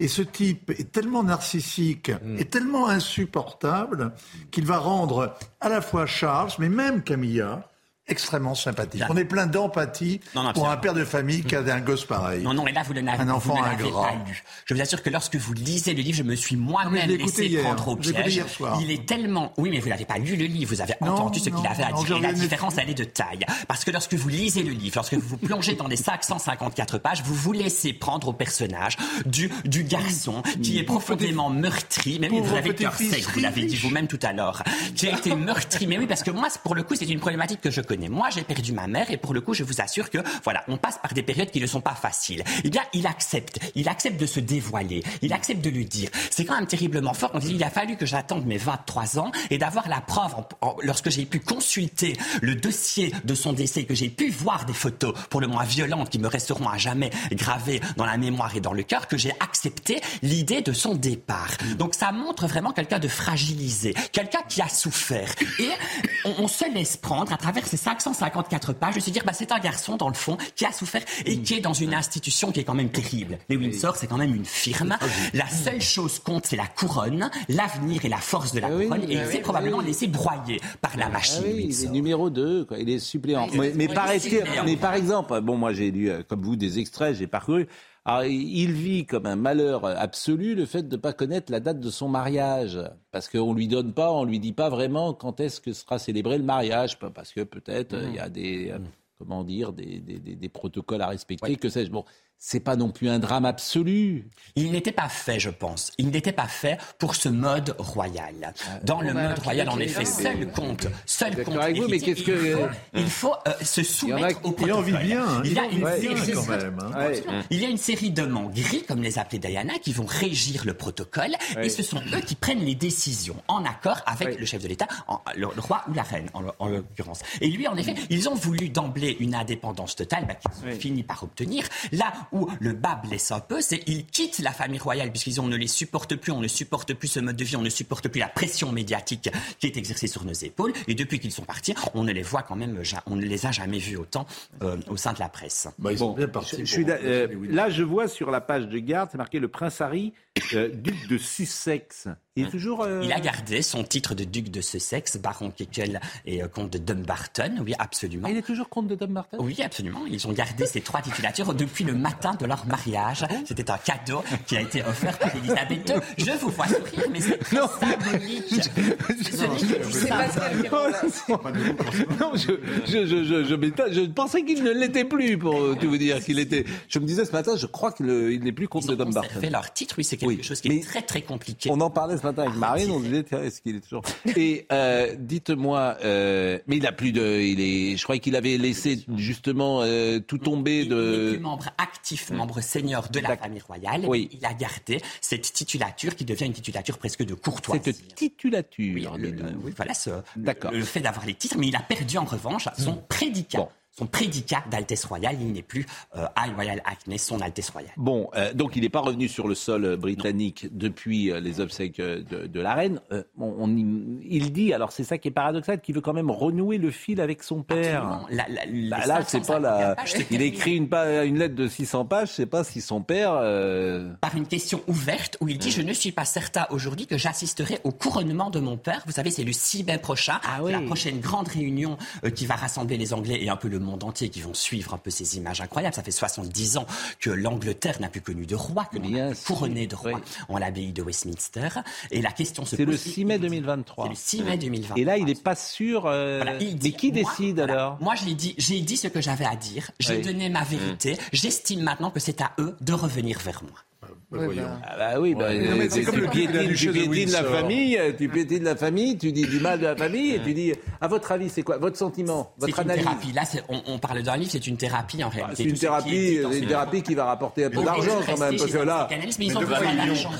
Et ce type est tellement narcissique et tellement insupportable qu'il va rendre à la fois Charles, mais même Camilla, extrêmement sympathique. On est plein d'empathie pour un père de famille qui a un gosse pareil. Non, non, et là, vous ne l'avez l'avez pas lu. Je vous assure que lorsque vous lisez le livre, je me suis moi-même laissé hier. prendre au piège. hier soir. Il est tellement... Oui, mais vous n'avez pas lu le livre, vous avez Non, entendu ce qu'il avait à dire. Et la différence, elle est de taille. Parce que lorsque vous lisez le livre, lorsque vous vous plongez dans les 554 pages, vous vous laissez prendre au personnage du, du garçon qui est profondément meurtri. Oui, vous Pauvre avez le cœur petit-fils sec, vous l'avez dit vous-même tout à l'heure. Qui a été meurtri. Mais oui, parce que moi, pour le coup, c'est une problématique que je connais. Moi, j'ai perdu ma mère et pour le coup, je vous assure que, voilà, on passe par des périodes qui ne sont pas faciles. Eh bien, il accepte. Il accepte de se dévoiler. Il accepte de le dire. C'est quand même terriblement fort. On dit, il a fallu que j'attende mes 23 ans et d'avoir la preuve en- en- lorsque j'ai pu consulter le dossier de son décès, que j'ai pu voir des photos pour le moins violentes qui me resteront à jamais gravées dans la mémoire et dans le cœur, que j'ai accepté l'idée de son départ. Donc ça montre vraiment quelqu'un de fragilisé, quelqu'un qui a souffert. Et on, on se laisse prendre à travers ces 554 pages de se dire, bah, c'est un garçon dans le fond qui a souffert et qui est dans une institution qui est quand même terrible. Les Windsor, c'est quand même une firme. La seule chose compte, c'est la couronne, l'avenir et la force de la couronne. et il s'est probablement laissé broyer par la machine. Ah oui, il est numéro 2, il est suppléant. Oui, mais, par, il est été- suppléant. mais par exemple, bon, moi j'ai lu, euh, comme vous, des extraits, j'ai parcouru. Alors, il vit comme un malheur absolu le fait de ne pas connaître la date de son mariage. Parce qu'on ne lui donne pas, on lui dit pas vraiment quand est-ce que sera célébré le mariage. Parce que peut-être euh, il y a des, euh, comment dire, des, des- des- des protocoles à respecter, que sais-je. Bon, c'est pas non plus un drame absolu. Il n'était pas fait, je pense. Il n'était pas fait pour ce mode royal. Dans le mode royal, en effet, seul compte, seul compte. avec vous, mais qu'est-ce que- il faut, il faut, euh, se Il y en a soumettre qui- au Il en vit bien. hein. Il y a en une vit bien série- quand même. hein. Ouais. Il y a une série d'hommes gris, comme les appelait Diana, qui vont régir le protocole, et ce sont eux qui prennent les décisions en accord avec le chef de l'État, en- le, le roi ou la reine, en, en l'occurrence. Et lui, en effet, ils ont voulu d'emblée une indépendance totale, bah, qu'ils ont fini par obtenir. Là où le bas blesse un peu, c'est qu'ils quittent la famille royale, puisqu'ils ont- on ne les supporte plus, on ne supporte plus ce mode de vie, on ne supporte plus la pression médiatique qui est exercée sur nos épaules. Et depuis qu'ils sont partis, on ne les voit quand même, on ne les a jamais vus autant euh, au sein de la presse. Bah, ils sont bien partis. je- je pour suis d'a- remplacer euh, là, je vois sur la page de garde, c'est marqué le prince Harry, euh, duc de Sussex. Il est toujours. euh, Il a gardé son titre de duc de Sussex, baron Keckel et euh, comte de Dumbarton, oui, absolument. Ah, il est toujours comte de Dumbarton? Oui, absolument. Ils ont gardé ces trois titulatures depuis le matin de leur mariage. C'était un cadeau qui a été offert par Elisabeth II. Je vous vois sourire, mais c'est symbolique. Non, je, pensais qu'il ne l'était plus, pour tout vous dire qu'il était. Je me disais ce matin, je crois qu'il il n'est plus comte Ils de ont Dumbarton. conservé leur titre, oui, c'est quelque Oui, chose qui est très très compliqué. On en parlait ce matin avec Marine, on se disait, est-ce qu'il est toujours. Et euh, dites-moi, euh, mais il a plus de. Il est, je crois qu'il avait laissé justement euh, tout tomber Il de. plus membre actif, membre senior de la famille royale. Oui. Il a gardé cette titulature qui devient une titulature presque de courtoisie. Cette titulature. Oui, le, le- oui, voilà, ce- D'accord. le fait d'avoir les titres, mais il a perdu en revanche son prédicat. Bon. Son prédicat d'Altesse Royale, il n'est plus euh, High Royal Acne, son Altesse Royale. Bon, euh, donc il n'est pas revenu sur le sol euh, britannique depuis euh, les obsèques de, de la reine. On- on y- il dit, alors c'est ça qui est paradoxal, qu'il veut quand même renouer le fil avec son père. La- Bah là, c'est pas 554 la. pages Il écrit une, lettre de 600 pages. Je sais pas si son père. Par une question ouverte où il dit Je ne suis pas certain aujourd'hui que j'assisterai au couronnement de mon père. Vous savez, c'est le 6 mai prochain. Ah la prochaine grande réunion qui va rassembler les Anglais et un peu le monde entier qui vont suivre un peu ces images incroyables. Ça fait 70 ans que l'Angleterre n'a plus connu de roi, que l'on couronné de roi en l'abbaye de Westminster. Et la question se C'est pose. le 6 mai 2023. C'est le 6 mai 2023. Et là, il n'est pas sûr. euh, Voilà, mais qui moi, décide voilà, alors Moi, j'ai dit, j'ai dit ce que j'avais à dire. J'ai Oui. donné ma vérité. J'estime maintenant que c'est à eux de revenir vers moi. Ah bah oui, bah, Ouais. Non, mais c'est tu piétines, tu piétines la famille, euh, tu piétines la famille, tu dis du mal de la famille et tu dis, à votre avis, c'est quoi Votre sentiment Votre C'est une analyse thérapie. Là, on, on parle d'un livre, c'est une thérapie en réalité. C'est une thérapie, dans une thérapie qui va rapporter un peu d'argent quand même, parce que là. mais ils ont besoin d'argent.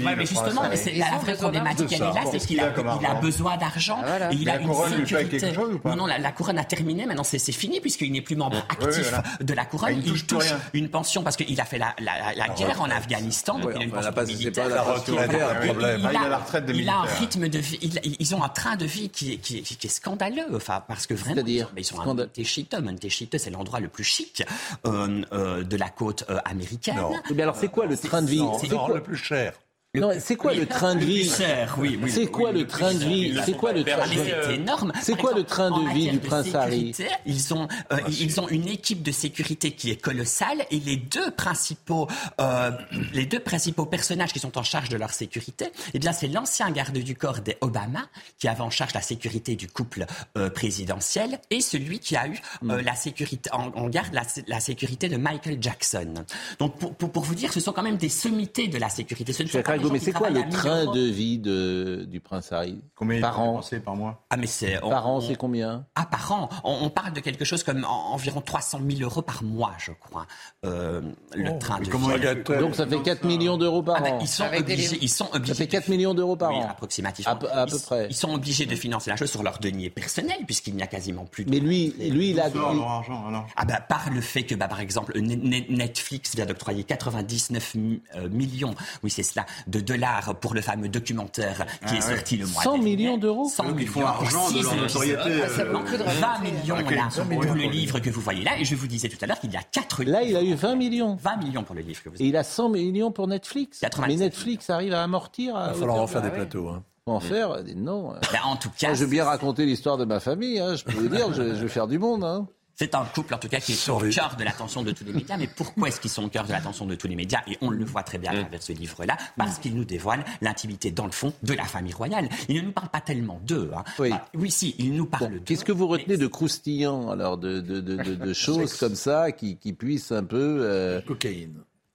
Mais justement, la, vraie problématique, elle est là, Bon, c'est qu'il a, besoin d'argent Ah, et il a la une couronne lui paye sécurité. quelque chose ou pas non, non, la, couronne a terminé. Maintenant, c'est fini puisqu'il n'est plus membre actif de la couronne. Ah, il touche une pension parce qu'il a fait la guerre en Afghanistan. Donc Ouais, il a une enfin, c'est militaire. pas la un. Il il a, a la retraite de il a un rythme de vie, il- ils ont un train de vie qui est, qui est- qui est scandaleux, enfin, parce que vraiment, C'est-à-dire ils sont à Scandale. Montechito. Montechito, c'est l'endroit le plus chic euh, euh, de la côte euh, américaine. Non. Mais alors, c'est quoi le train de vie C'est le plus cher. Non, c'est quoi le train de vie oui, oui. C'est quoi Oui, le train de vie. C'est quoi le train Ah, mais c'est énorme. C'est quoi le train de vie du de prince Harry Ils ont, euh, ils ont une équipe de sécurité qui est colossale et les deux principaux, euh, les deux principaux personnages qui sont en charge de leur sécurité, eh bien, c'est l'ancien garde du corps des Obama qui avait en charge la sécurité du couple euh, présidentiel et celui qui a eu euh, la sécurité en, en garde la, la sécurité de Michael Jackson. Donc, pour, pour, pour vous dire, ce sont quand même des sommités de la sécurité. Ce ne Je suis sont mais c'est quoi le travaillent à 1000 train de vie de, du prince Harry? Combien Par an par mois? Ah mais c'est Par an, on- c'est combien? Ah par an, on, on parle de quelque chose comme en- environ 300 000 euros par mois, je crois. Euh, le train de comment vie. Donc ça fait 4 millions d'euros par Ah ben, an. ils sont Avec obligés, livres. ils sont Ça fait 4 millions d'euros par oui, an. approximativement. À peu- à peu Ils- près. Ils sont obligés de financer la chose sur leur denier personnel puisqu'il n'y a quasiment plus de. Mais lui, lui, il a. Leur argent, alors? Ah bah, par le fait que, bah, par exemple, Ne- Ne- Netflix vient d'octroyer 99 mi- euh, millions, oui c'est cela, de dollars pour le fameux documentaire qui Ah est ouais. sorti le mois 100 dernier. millions d'euros 100 Donc, ils font millions argent pour de six leur notoriété, Ça euh, beaucoup de 20 millions Ok, là, pour le livre que vous voyez là. Et je vous disais tout à l'heure qu'il y a 4 Là, il a eu 20 millions. 20 millions pour le livre que vous Et il a 100 millions pour Netflix. 97 Mais Netflix arrive à amortir. À Il va falloir en faire de- des plateaux. Hein. En faire Non. Ben, en tout cas, Moi, je veux bien raconter l'histoire de ma famille. hein. Je peux vous dire, je, je vais faire du monde. hein. C'est un couple en tout cas qui est au cœur de l'attention de tous les médias. Mais pourquoi est-ce qu'ils sont au cœur de l'attention de tous les médias? Et on le voit très bien à travers ce livre-là, parce qu'il nous dévoile l'intimité dans le fond de la famille royale. Il ne nous parle pas tellement d'eux. hein. Oui. Enfin, oui, si, il nous parle Bon, d'eux. Qu'est-ce que vous retenez de croustillant, alors, de, de, de, de- de choses comme ça qui, qui puissent un peu. euh, Cocaïne.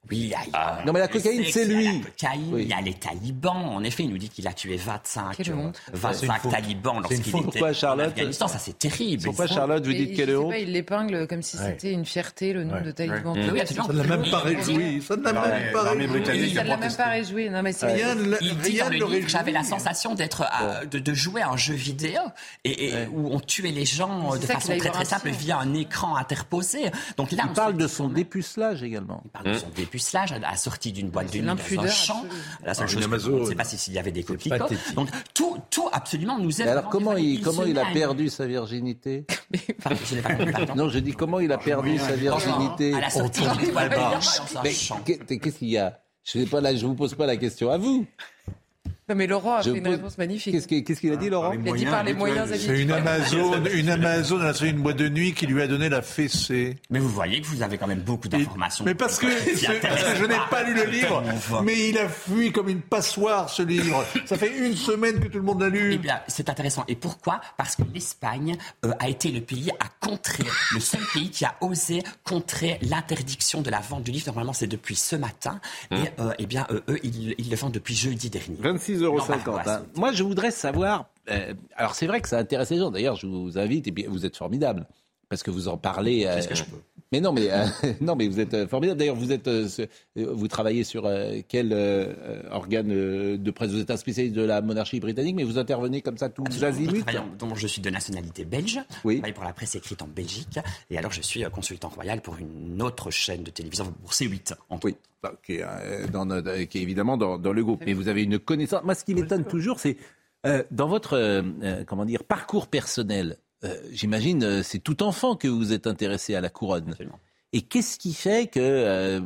Oui, il y a- il y a Non, mais la cocaïne, c'est il y a lui. La cocaïne, Oui. il y a les talibans. En effet, il nous dit qu'il a tué 25, Quelle euh, honte. C'est une 25 faute. talibans lorsqu'il était Pourquoi, Charlotte en Afghanistan. Ça, c'est terrible. Pourquoi, Il faut- Charlotte, vous dites quelle honte il l'épingle comme si Ouais. c'était une fierté, le nom Ouais. de Taliban. Oui, oui. Ça ne l'a même pas réjoui. Ça ne l'a même pas réjoui. Ça a ne l'a même pas réjoui. Non, mais c'est Rien Il dit dans le livre, j'avais la sensation d'être à- de, jouer à un jeu vidéo et, où on tuait les gens de façon très très simple via un écran interposé. Donc là, Il on parle de son même- dépucelage également. Il parle de son dépucelage à la sortie d'une boîte de nuit dans un champ. La seule Ah, chose je ne sais pas s'il y avait des coquelicots. Donc tout, tout absolument nous aide. Alors, comment il, comment il a perdu sa virginité Pardon, je n'ai pas compris, pardon. Non, je dis comment il a perdu sa virginité À la sortie d'une boîte de nuit dans un Mais champ. qu'est- Qu'est-ce qu'il y a? Je ne sais pas là, je vous pose pas la question à vous. Non, mais Laurent a Je fait une pose- réponse magnifique. Qu'est-ce qu'il a dit, Laurent Il a dit par les moyens C'est une Amazon, une Amazon, a une boîte de nuit qui lui a donné la fessée. Mais vous voyez que vous avez quand même beaucoup d'informations. Mais parce que, parce je n'ai pas lu le livre, mais il a fui comme une passoire ce livre. Ça fait une semaine que tout le monde l'a Eh lu. bien, c'est intéressant. Et pourquoi? Parce que l'Espagne euh, a été le pays à contrer, le seul pays qui a osé contrer l'interdiction de la vente du livre. Normalement, c'est depuis ce matin. Et euh, eh bien, euh, eux, ils, ils le vendent depuis jeudi dernier. 26,50 euros. hein. Moi, je voudrais savoir. euh, alors, c'est vrai que ça intéresse les gens. D'ailleurs, je vous invite, et puis vous êtes formidable. Parce que vous en parlez. euh, ce que je peux. Mais non, mais, euh, non, mais vous êtes euh, formidable. D'ailleurs, vous, êtes, vous travaillez sur euh, quel organe euh, de presse? Vous êtes un spécialiste de la monarchie britannique, mais vous intervenez comme ça tous azimuts? Donc, je suis de nationalité belge. Oui. Je travaille pour la presse écrite en Belgique. Et alors, je suis euh, consultant royal pour une autre chaîne de télévision, pour C8. entre Oui, Enfin, qui, est, euh, dans notre- euh, qui est évidemment dans, dans le groupe. Mais vous avez une connaissance. Moi, ce qui m'étonne toujours, c'est euh, dans votre euh, euh, comment dire parcours personnel. Euh, J'imagine, euh, c'est tout enfant que vous êtes intéressé à la couronne. Absolument. Et qu'est-ce qui fait que euh.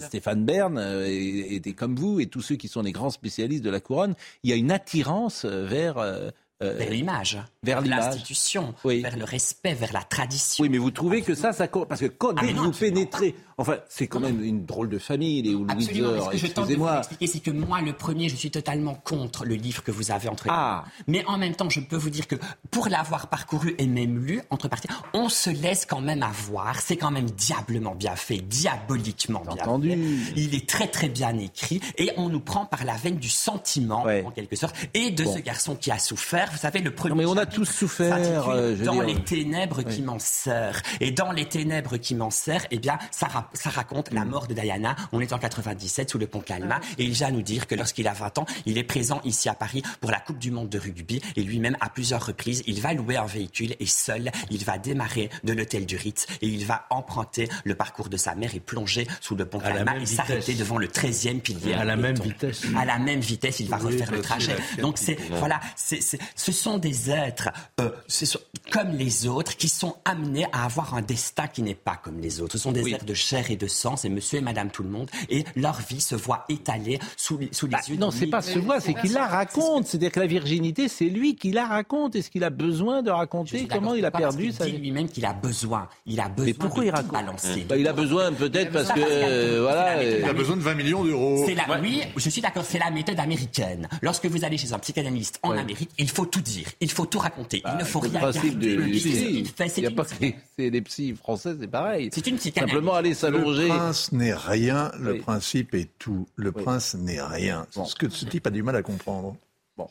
Stéphane Bern euh, était comme vous et tous ceux qui sont les grands spécialistes de la couronne, il y a une attirance vers, euh, euh, vers l'image, vers l'institution, vers le respect, vers la tradition. Oui, mais vous trouvez que ça, ça parce que quand Ah, dès non, vous absolument. pénétrez, enfin, c'est quand même une drôle de famille, les Absolument. Mais Windsor. ce que je tente de vous expliquer, c'est que moi, le premier, je suis totalement contre le livre que vous avez entre Ah. Mais en même temps, je peux vous dire que pour l'avoir parcouru et même lu, entre parties, on se laisse quand même avoir. C'est quand même diablement bien fait, diaboliquement bien Entendu. fait. Il est très très bien écrit et on nous prend par la veine du sentiment, en quelque sorte, et de Bon. ce garçon qui a souffert. Vous savez, le premier. Non, mais on a tous souffert, euh, Dans dire. les ténèbres Oui. qui m'en serrent. Et dans les ténèbres qui m'en serrent, eh bien, ça, ra- ça raconte la mort de Diana. On est en 97 sous le pont Calma. Et il vient nous dire que lorsqu'il a 20 ans, il est présent ici à Paris pour la Coupe du Monde de rugby. Et lui-même, à plusieurs reprises, il va louer un véhicule et seul, il va démarrer de l'hôtel du Ritz et il va emprunter le parcours de sa mère et plonger sous le pont Calma et s'arrêter devant le 13e pilier. À la même vitesse. À la même vitesse, il va Oui, refaire le trajet. Donc c'est voilà, c'est c'est- ce sont des êtres euh, ce sont- comme les autres qui sont amenés à avoir un destin qui n'est pas comme les autres. Ce sont des Oui. êtres de chair et de sang, c'est Monsieur et Madame tout le monde, et leur vie se voit étalée sous, les- sous les yeux. Non, c'est pas se voit, c'est qu'il la raconte. C'est-à-dire que la virginité, c'est lui qui la raconte. Est-ce qu'il a besoin de raconter comment il a perdu sa dit lui-même qu'il a besoin. Il a besoin Mais pourquoi de il raconte balancer. Bah, Il a besoin peut-être parce que euh, voilà. Euh, méthode besoin de 20 millions d'euros. Oui, je suis d'accord, c'est la méthode américaine. Lorsque vous allez chez un psychanalyste en Amérique, il faut tout dire, il faut tout raconter, il ne faut le rien principe garder. psy. fait, c'est Il y a une- pas que c'est les psys français, c'est pareil. C'est une psychanalyse. Simplement aller s'allonger. Le prince n'est rien, le Oui. principe est tout. Le prince n'est rien. C'est ce que ce type a du mal à comprendre.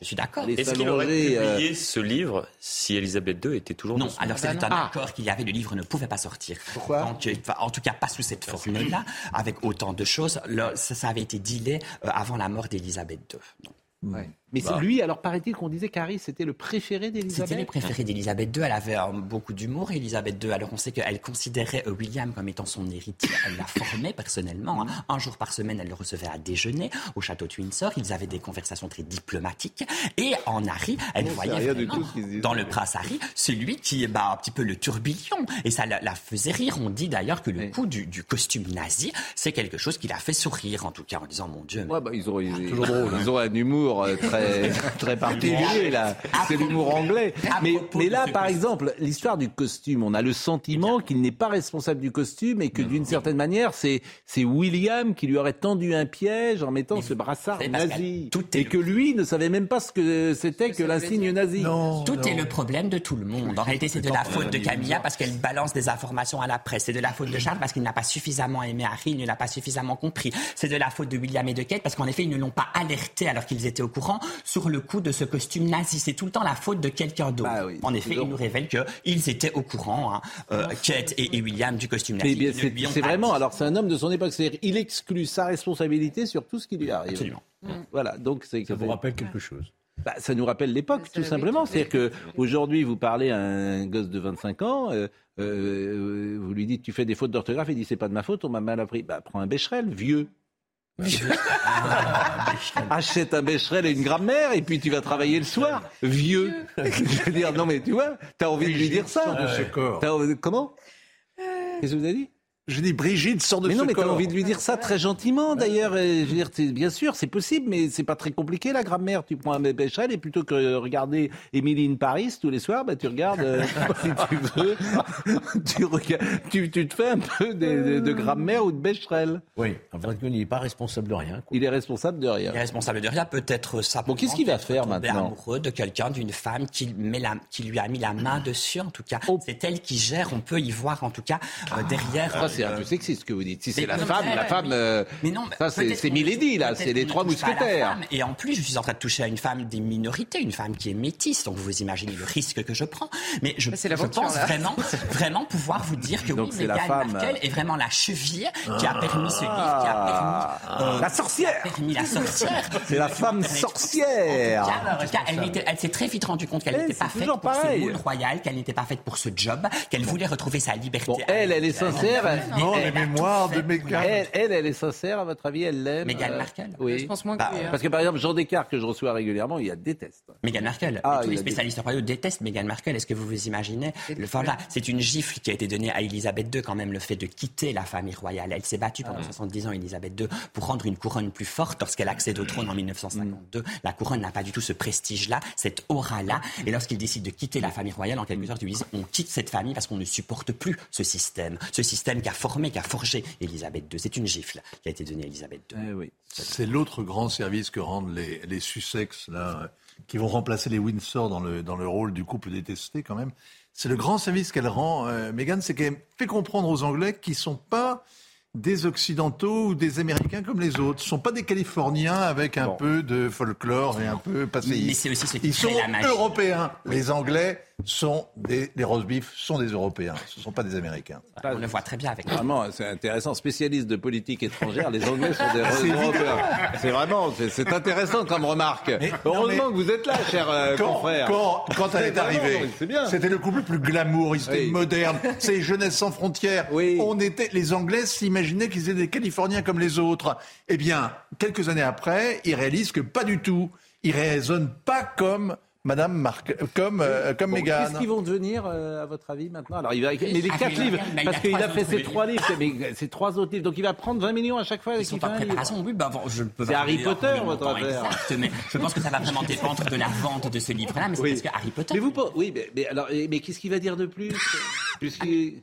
Je suis d'accord. Est-ce qu'il aurait s'allonger, euh, publié ce livre si Elisabeth II était toujours Non, dans alors c'est un Ah. accord qu'il y avait, le livre ne pouvait pas sortir. Pourquoi Donc, euh, En tout cas, pas sous cette forme-là, avec autant de choses. Là, ça, ça avait été dealé euh, avant la mort d'Élisabeth II. Non. Ouais. Mais Bah. c'est lui, alors paraît-il qu'on disait qu'Harry c'était le préféré d'Elisabeth. C'était les préférés d'Elisabeth II. Elle avait euh, beaucoup d'humour, Elisabeth II. Alors on sait qu'elle considérait euh, William comme étant son héritier. Elle l'a formé personnellement. hein. Un jour par semaine, elle le recevait à déjeuner au château de Windsor. Ils avaient des conversations très diplomatiques. Et en Harry, elle Non, voyait vraiment tout dans le prince Harry celui qui est bah, un petit peu le tourbillon. Et ça la, la faisait rire. On dit d'ailleurs que le coup du, du costume nazi, c'est quelque chose qui l'a fait sourire, en tout cas, en disant mon Dieu. mais- Ouais, bah, ils, ont, ils, Toujours drôle, hein. ils ont un humour euh, très, très particulier, là. C'est l'humour anglais. Mais, mais là, par exemple, l'histoire du costume, on a le sentiment qu'il n'est pas responsable du costume et que d'une certaine manière, c'est, c'est William qui lui aurait tendu un piège en mettant ce brassard nazi. tout Et que lui ne savait même pas ce que c'était que l'insigne nazi. Tout est le problème de tout le monde. En réalité, c'est de la faute de Camilla parce qu'elle balance des informations à la presse. C'est de la faute de Charles parce qu'il n'a pas suffisamment aimé Harry, il ne l'a pas suffisamment compris. C'est de la faute de William et de Kate parce qu'en effet, ils ne l'ont pas alerté alors qu'ils étaient au courant sur le coup de ce costume nazi. C'est tout le temps la faute de quelqu'un d'autre. Bah en effet, il nous révèle qu'ils étaient au courant, hein, euh, Kate et, et William, du costume nazi. C'est vraiment, dit. alors c'est un homme de son époque, c'est-à-dire il exclut sa responsabilité sur tout ce qui lui arrive. Absolument. Voilà, donc c'est Ça vous rappelle quelque chose? Bah, ça nous rappelle l'époque, tout simplement. C'est-à-dire que aujourd'hui, vous parlez à un gosse de 25 ans, euh, euh, vous lui dites tu fais des fautes d'orthographe, il dit c'est pas de ma faute, on m'a mal appris. Bah, prends un Becherel, vieux. Achète un Becherel et une grammaire et puis tu vas travailler le soir, vieux. Je veux dire, non mais tu vois, t'as envie de lui dire ça. de ce corps. Comment Qu'est-ce que vous avez dit Je dis Brigitte sort de mais ce non, mais t'as envie de lui dire ça très gentiment, d'ailleurs. Je veux dire, bien sûr, c'est possible, mais c'est pas très compliqué la grammaire. Tu prends un Bécherel et plutôt que de regarder Emily in Paris tous les soirs, bah, tu regardes, euh, si tu veux, tu, regardes- tu, tu te fais un peu de, de- de grammaire ou de Becherel. Oui, en fait, il n'est pas responsable de rien. Il est responsable de rien. Il est responsable de rien, peut-être ça. Bon, qu'est-ce qu'il va faire maintenant amoureux de quelqu'un, d'une femme qui, met la, qui lui a mis la main dessus, en tout cas. Oh. C'est elle qui gère, on peut y voir, en tout cas, euh, derrière. Ça, c'est un euh, peu sexiste ce que vous dites. Si c'est mais la femme, la femme, euh, Mais non, ça c'est Milady, là, c'est les trois mousquetaires. femme. Et en plus, je suis en train de toucher à une femme des minorités, une femme qui est métisse. Donc vous imaginez le risque que je prends. Mais je, c'est je l'aventure, pense là. vraiment, vraiment pouvoir vous dire que Donc oui, c'est la Meghan femme, Markle est vraiment la cheville qui a permis ce livre, qui a permis euh, La sorcière qui a permis la sorcière. C'est la femme sorcière En tout cas, elle, s'est très vite rendue compte qu'elle Eh, n'était pas faite pour pareil. ce monde royal, qu'elle n'était pas faite pour ce job, qu'elle voulait retrouver sa liberté. Bon, elle, elle est sincère. Non, les mémoires de Meghan. Elle, elle, elle est sincère, à votre avis, elle l'aime Meghan euh, Markle Oui. Je pense moins que Bah, lui, hein. Parce que par exemple, Jean Descartes, que je reçois régulièrement, il y a déteste. Meghan Markle. Ah, tous les spécialistes royaux détestent Meghan Markle. Est-ce que vous vous imaginez le, C'est une gifle qui a été donnée à Elisabeth II quand même, le fait de quitter la famille royale. Elle s'est battue Ah. pendant 70 ans, Elisabeth II, pour rendre une couronne plus forte lorsqu'elle accède au trône en 1952. La couronne n'a pas du tout ce prestige-là, cette aura-là. Et lorsqu'il décide de quitter la famille royale, en quelque sorte, ils lui disent on quitte cette famille parce qu'on ne supporte plus ce système. Ce système qui a formé, qui a forgé Elisabeth II. C'est une gifle qui a été donnée à Elisabeth II. Eh oui. C'est l'autre grand service que rendent les, les Sussex, là, euh, qui vont remplacer les Windsor dans le, dans le rôle du couple détesté, quand même. C'est le grand service qu'elle rend, euh, Meghan, c'est qu'elle fait comprendre aux Anglais qu'ils ne sont pas des Occidentaux ou des Américains comme les autres. Ce ne sont pas des Californiens avec un peu de folklore et un peu passéiste. Mais c'est aussi ce qui Ils sont la européens. Les Anglais sont des, les roast beef sont des Européens. Ce ne sont pas des Américains. On le voit très bien avec Vraiment, c'est intéressant. Spécialiste de politique étrangère, les Anglais sont des Européens. C'est vraiment, c'est- intéressant comme remarque. Heureusement que vous êtes là, cher euh, quand, confrère. quand, quand elle est arrivée, c'était le couple le plus glamour, c'était Oui. moderne, c'est jeunesse sans frontières. On était, les Anglais s'imaginaient qu'ils étaient des Californiens comme les autres. Eh bien, quelques années après, ils réalisent que pas du tout. Ils raisonnent pas comme Madame Mark, comme euh, comme Bon, Meghan. Qu'est-ce qu'ils vont devenir, euh, à votre avis, maintenant? Alors, il va écrire- mais les Ah, quatre livres, parce qu'il a fait ses trois livres, mais c'est trois autres livres, donc il va prendre 20 millions à chaque fois. Ils sont en préparation, oui, bah, bon, je ne peux C'est pas Harry Potter, votre affaire. exact, mais je pense que ça va vraiment dépendre de la vente de ce livre-là, mais c'est Oui. parce que Harry Potter. Mais vous, pas- oui, mais, mais alors, mais qu'est-ce qu'il va dire de plus?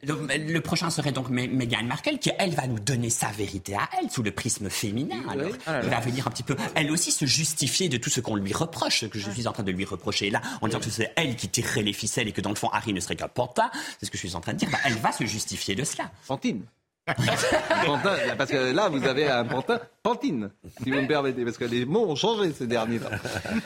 Donc, le prochain serait donc Me- Meghan Markle, qui elle va nous donner sa vérité à elle, sous le prisme féminin. Alors, Ah là elle va venir un petit peu, elle aussi, se justifier de tout ce qu'on lui reproche, ce que je suis en train de lui reprocher là, en disant que c'est elle qui tirerait les ficelles et que dans le fond, Harry ne serait qu'un pantin. C'est ce que je suis en train de dire. Bah, elle va se justifier de cela. Fantine. Pantin, parce que là, vous avez un pantin, Pantine, si vous me permettez, parce que les mots ont changé ces derniers temps.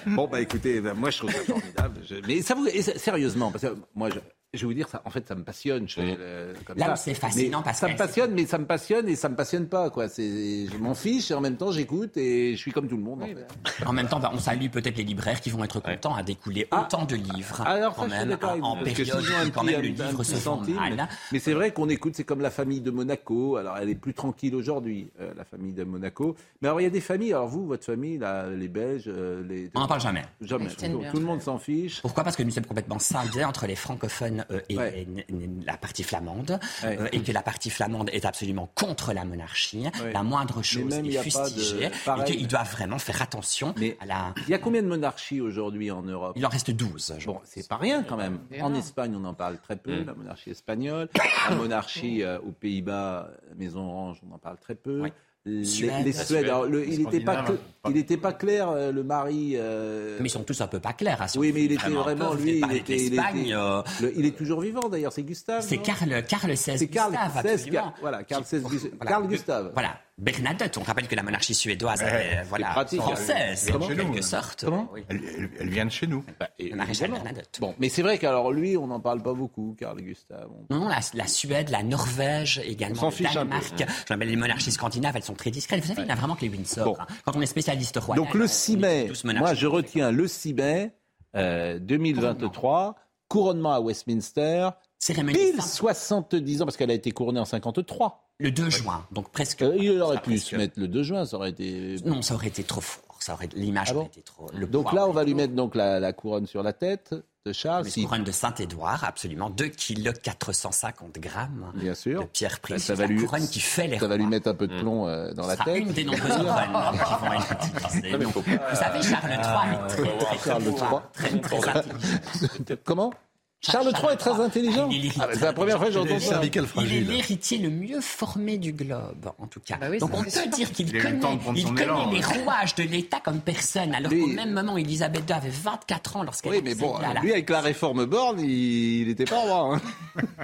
Bon, bah écoutez, ben, moi je trouve ça formidable. Mais ça vous, et sérieusement, parce que moi, je, je vais vous dire, ça, en fait, ça me passionne. Je, euh, comme Là ça. où c'est fascinant, Mais parce ça me passionne, mais ça me passionne et ça me passionne pas, quoi. C'est, je m'en fiche et en même temps, j'écoute et je suis comme tout le monde. en fait. En même temps, bah, on salue peut-être les libraires qui vont être contents à découler autant de livres. Ah. Alors quand même, en que période quand même le livre se centime, mal. Mais c'est vrai qu'on écoute, c'est comme la famille de Monaco. Alors elle est plus tranquille aujourd'hui, euh, la famille de Monaco. Mais alors il y a des familles. Alors vous, votre famille, là, les Belges, euh, les. On n'en parle jamais. Jamais. Tout, tout le monde s'en fiche. Pourquoi? Parce que nous sommes complètement scindés entre les francophones et n- n- la partie flamande, Ouais. euh, et que la partie flamande est absolument contre la monarchie. Ouais. La moindre Mais chose même, est de- fustigée, pareil. et qu'ils doivent vraiment faire attention à la... Il y a combien de monarchies aujourd'hui en Europe? Il en reste 12. Bon, c'est pas rien quand même. En Espagne, on en parle très peu, Mm. la monarchie espagnole. La monarchie euh, aux Pays-Bas, Maison Orange, on en parle très peu. Les, Suède. les Suèdes, Suède. alors, le- il n'était pas, cl- il était pas clair, euh, le mari. euh, Mais ils sont tous un peu pas clairs. hein, si Oui, mais il était vraiment lui, il était, il, était- euh, le- il est toujours vivant d'ailleurs, c'est Gustave. C'est non Karl, Karl XVI C'est Gustave, XVI, voilà, Karl XVI, Voilà. Karl Gustave. Voilà. Bernadette, on rappelle que la monarchie suédoise Ouais, est c'est voilà, pratique. française, Elle en chez nous, quelque hein. sorte. Comment Oui. Elle, elle- elle vient de chez nous. La maréchale Bernadette. Bon, mais c'est vrai qu'alors lui, on n'en parle pas beaucoup, Karl Gustave. On- Non, non, la, la Suède, la Norvège, également le. Danemark. Je rappelle, les monarchies scandinaves, elles sont très discrètes. Vous savez, il n'y a vraiment que les Windsor. hein. Quand on est spécialiste royal. Donc le on- 6 on mai, moi je retiens le 6 mai euh, 2023, couronnement à Westminster, Cérémonie pile simple. 70 ans, parce qu'elle a été couronnée en 53. Le 2 juin, donc presque. Euh, il aurait ça pu presque- se mettre le 2 juin, ça aurait été... Non, ça aurait été trop fort. Ça aurait, l'image Ah bon aurait été trop. Le Donc là, on va lui mettre donc la, la couronne sur la tête de Charles. Une Si- couronne de Saint-Édouard, absolument. 2 kg 450 grammes Bien sûr. de pierre Ça, précieuse. ça va la lui, couronne qui fait les ça va lui mettre un peu de plomb euh, dans la tête. une des nombreuses couronnes qui vont être utilisées. Vous savez, Charles III est très, très, très, Charles beau, III. très, très. Comment? Charles III est très intelligent. Est Ah, c'est la première fois que j'entends ça. Il est l'héritier le mieux formé du globe, en tout cas. oui, Donc on peut dire qu'il connaît, il élan, les ouais. rouages de l'État comme personne, alors qu'au même moment, Elisabeth II avait 24 ans lorsqu'elle Oui, mais bon, la- lui, avec la réforme Borne, il n'était pas roi. hein.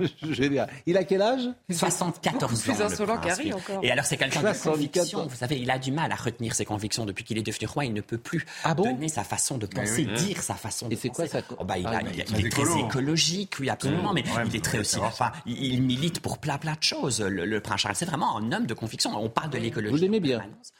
Il a quel âge? 74 ans. Plus le insolent prince, oui. encore. Et alors, c'est quelqu'un de 74. conviction. Vous savez, il a du mal à retenir ses convictions depuis qu'il est devenu roi. Il ne peut plus Ah bon? donner sa façon de penser, oui. dire sa façon de Et c'est quoi penser. ça Oh, bah, il, Ah, a- mais il a- très il est très écolo. Écologique, oui, absolument. Mais Ouais, il est mais très aussi. Enfin, il, il milite pour plein, plein de choses. Le, le prince Charles, c'est vraiment un homme de conviction. On parle de l'écologie. Vous l'aimez en bien permanence.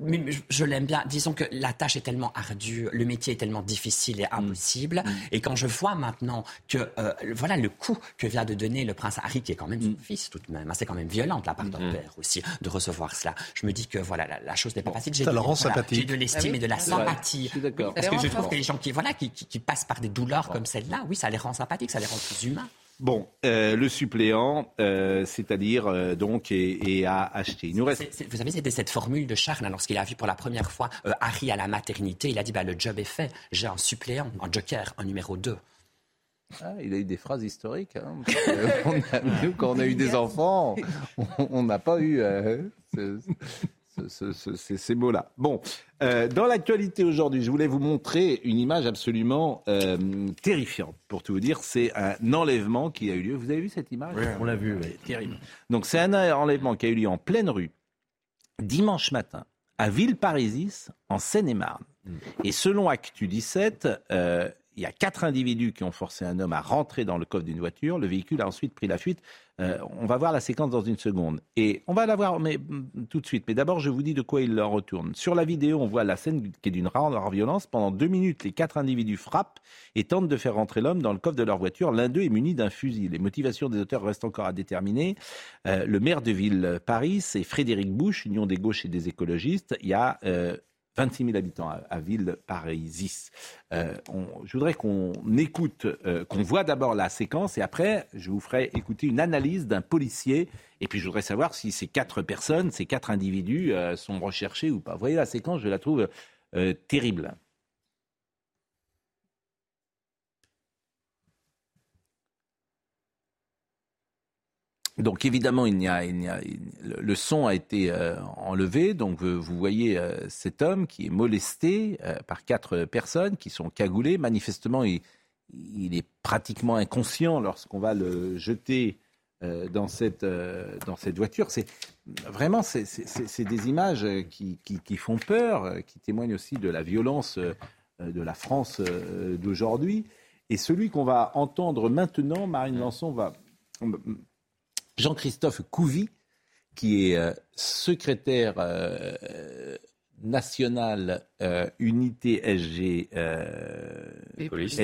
Mais je- je l'aime bien. Disons que la tâche est tellement ardue, le métier est tellement difficile et impossible. Et quand je vois maintenant que euh, voilà le coup que vient de donner le prince Harry, qui est quand même son fils tout de même, hein, c'est quand même violent de la part d'un père aussi de recevoir cela. Je me dis que voilà la, la chose n'est pas facile. J'ai ça de- le rend voilà, sympathique. J'ai de l'estime Ah oui. et de la vrai. sympathie. Je suis d'accord. Parce que je trouve que les gens qui voilà qui, qui- qui passent par des douleurs comme celle-là, oui, ça les rend sympathiques, ça les rend plus humains. Bon, euh, le suppléant, euh, c'est-à-dire euh, donc, est, est à acheter. Il nous reste. Vous savez, c'était cette formule de Charles, hein, lorsqu'il a vu pour la première fois euh, Harry à la maternité, il a dit bah, le job est fait, j'ai un suppléant, un joker, un numéro 2. Ah, il a eu des phrases historiques. hein, on a- nous, quand on a eu des enfants, on- n'a pas eu euh, ce- ce- ce- ce- ces, ces mots-là. Bon, euh, dans l'actualité aujourd'hui, je voulais vous montrer une image absolument euh, terrifiante. Pour tout vous dire, c'est un enlèvement qui a eu lieu. Vous avez vu cette image? On l'a vu, oui. Terrible. Donc c'est un enlèvement qui a eu lieu en pleine rue dimanche matin à Villeparisis, en Seine-et-Marne. Et selon Actu 17, euh, il y a quatre individus qui ont forcé un homme à rentrer dans le coffre d'une voiture. Le véhicule a ensuite pris la fuite. Euh, on va voir la séquence dans une seconde. Et on va la voir mais, mm, tout de suite. Mais d'abord, je vous dis de quoi il leur retourne. Sur la vidéo, on voit la scène qui est d'une rare violence. Pendant deux minutes, les quatre individus frappent et tentent de faire rentrer l'homme dans le coffre de leur voiture. L'un d'eux est muni d'un fusil. Les motivations des auteurs restent encore à déterminer. Euh, le maire de ville Paris, c'est Frédéric Bouche, Union des gauches et des écologistes. Il y a euh, 26 000 habitants à, à Ville-Parisis. Euh, on- je voudrais qu'on écoute, euh, qu'on voit d'abord la séquence et après, je vous ferai écouter une analyse d'un policier. Et puis, je voudrais savoir si ces quatre personnes, ces quatre individus euh, sont recherchés ou pas. Vous voyez la séquence, je la trouve euh, terrible. Donc évidemment, il n'y a, il n'y a- il- le son a été euh, enlevé. Donc euh, vous voyez euh, cet homme qui est molesté par quatre personnes qui sont cagoulées. Manifestement, il, il est pratiquement inconscient lorsqu'on va le jeter dans cette dans cette voiture. C'est vraiment c'est, des images qui, qui, qui font peur, qui témoignent aussi de la violence de la France d'aujourd'hui. Et celui qu'on va entendre maintenant, Marine Lançon va Jean-Christophe Couvi, qui est euh, secrétaire euh, national euh, unité SG, euh.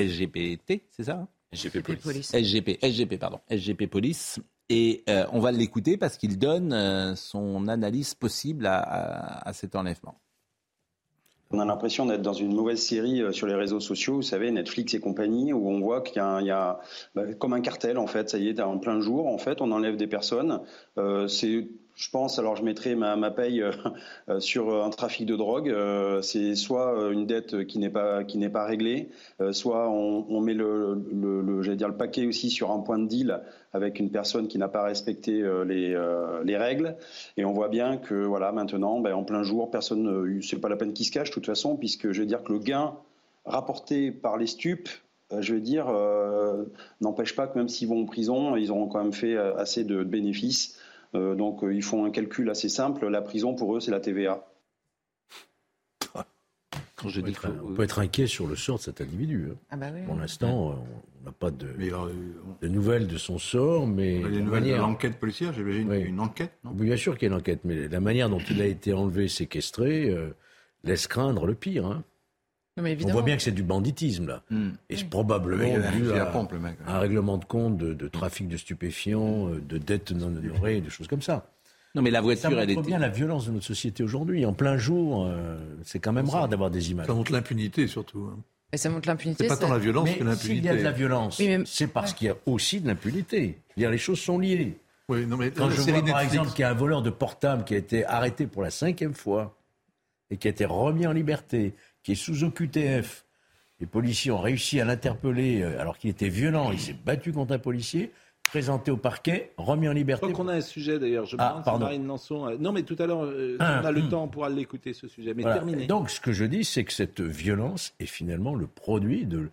SGPT, c'est ça hein SGP Police. SGP, SGP, pardon, SGP Police. Et euh, on va l'écouter parce qu'il donne euh, son analyse possible à, à- à cet enlèvement. On a l'impression d'être dans une mauvaise série euh, sur les réseaux sociaux, vous savez, Netflix et compagnie, où on voit qu'il y a, un- il y a, bah, comme un cartel en fait. Ça y est, en plein jour, en fait, on enlève des personnes. Euh, c'est, je pense, alors je mettrai ma, paye euh, euh, sur un trafic de drogue. Euh, c'est soit euh, une dette qui n'est pas qui n'est pas réglée, euh, soit on, met le, j'allais dire le paquet aussi sur un point de deal avec une personne qui n'a pas respecté euh, les, euh, les règles. Et on voit bien que voilà, maintenant, ben, en plein jour, personne, euh, c'est pas la peine qu'il se cache de toute façon, puisque je veux dire que le gain rapporté par les stupes, euh, je veux dire, euh, n'empêche pas que même s'ils vont en prison, ils auront quand même fait euh, assez de bénéfices. Euh, donc euh, ils font un calcul assez simple. La prison pour eux, c'est la TVA. Quand on, peut être, on peut être inquiet sur le sort de cet individu. hein. Ah bah oui. Pour l'instant, euh, on n'a pas de, de nouvelles de son sort, mais Il y a des la nouvelles de manière- l'enquête policière, j'imagine Oui. une enquête, non? Oui, bien sûr qu'il y a une enquête, mais la manière dont il a été enlevé, séquestré, euh, laisse craindre le pire. hein. Mais On voit bien que c'est du banditisme, là. Et c'est probablement dû à, pompe, le mec, ouais. à un règlement de compte de, de trafic de stupéfiants, euh, de dettes non honorées, des choses comme ça. Non, mais la Ça voiture, montre elle était. bien la violence de notre société aujourd'hui. En plein jour, euh, c'est quand même rare d'avoir des images. Ça montre l'impunité surtout. hein. Et ça montre l'impunité. C'est pas tant la violence Mais que s'il l'impunité. y a de la violence, Oui, mais- c'est parce qu'il y a aussi de l'impunité. Les choses sont liées. Oui, non, mais Quand je vois par Netflix- exemple qu'il y a un voleur de portable qui a été arrêté pour la cinquième fois et qui a été remis en liberté, qui est sous OQTF, les policiers ont réussi à l'interpeller euh, alors qu'il était violent, il s'est battu contre un policier, présenté au parquet, remis en Je liberté. crois qu'on a un sujet d'ailleurs. Je me Ah, demande si pardon. Marine Lançon. euh, Non, mais tout à l'heure, euh, Ah, on a le hum. temps, on pourra l'écouter ce sujet. Mais Voilà. terminé. Donc, ce que je dis, c'est que cette violence est finalement le produit de,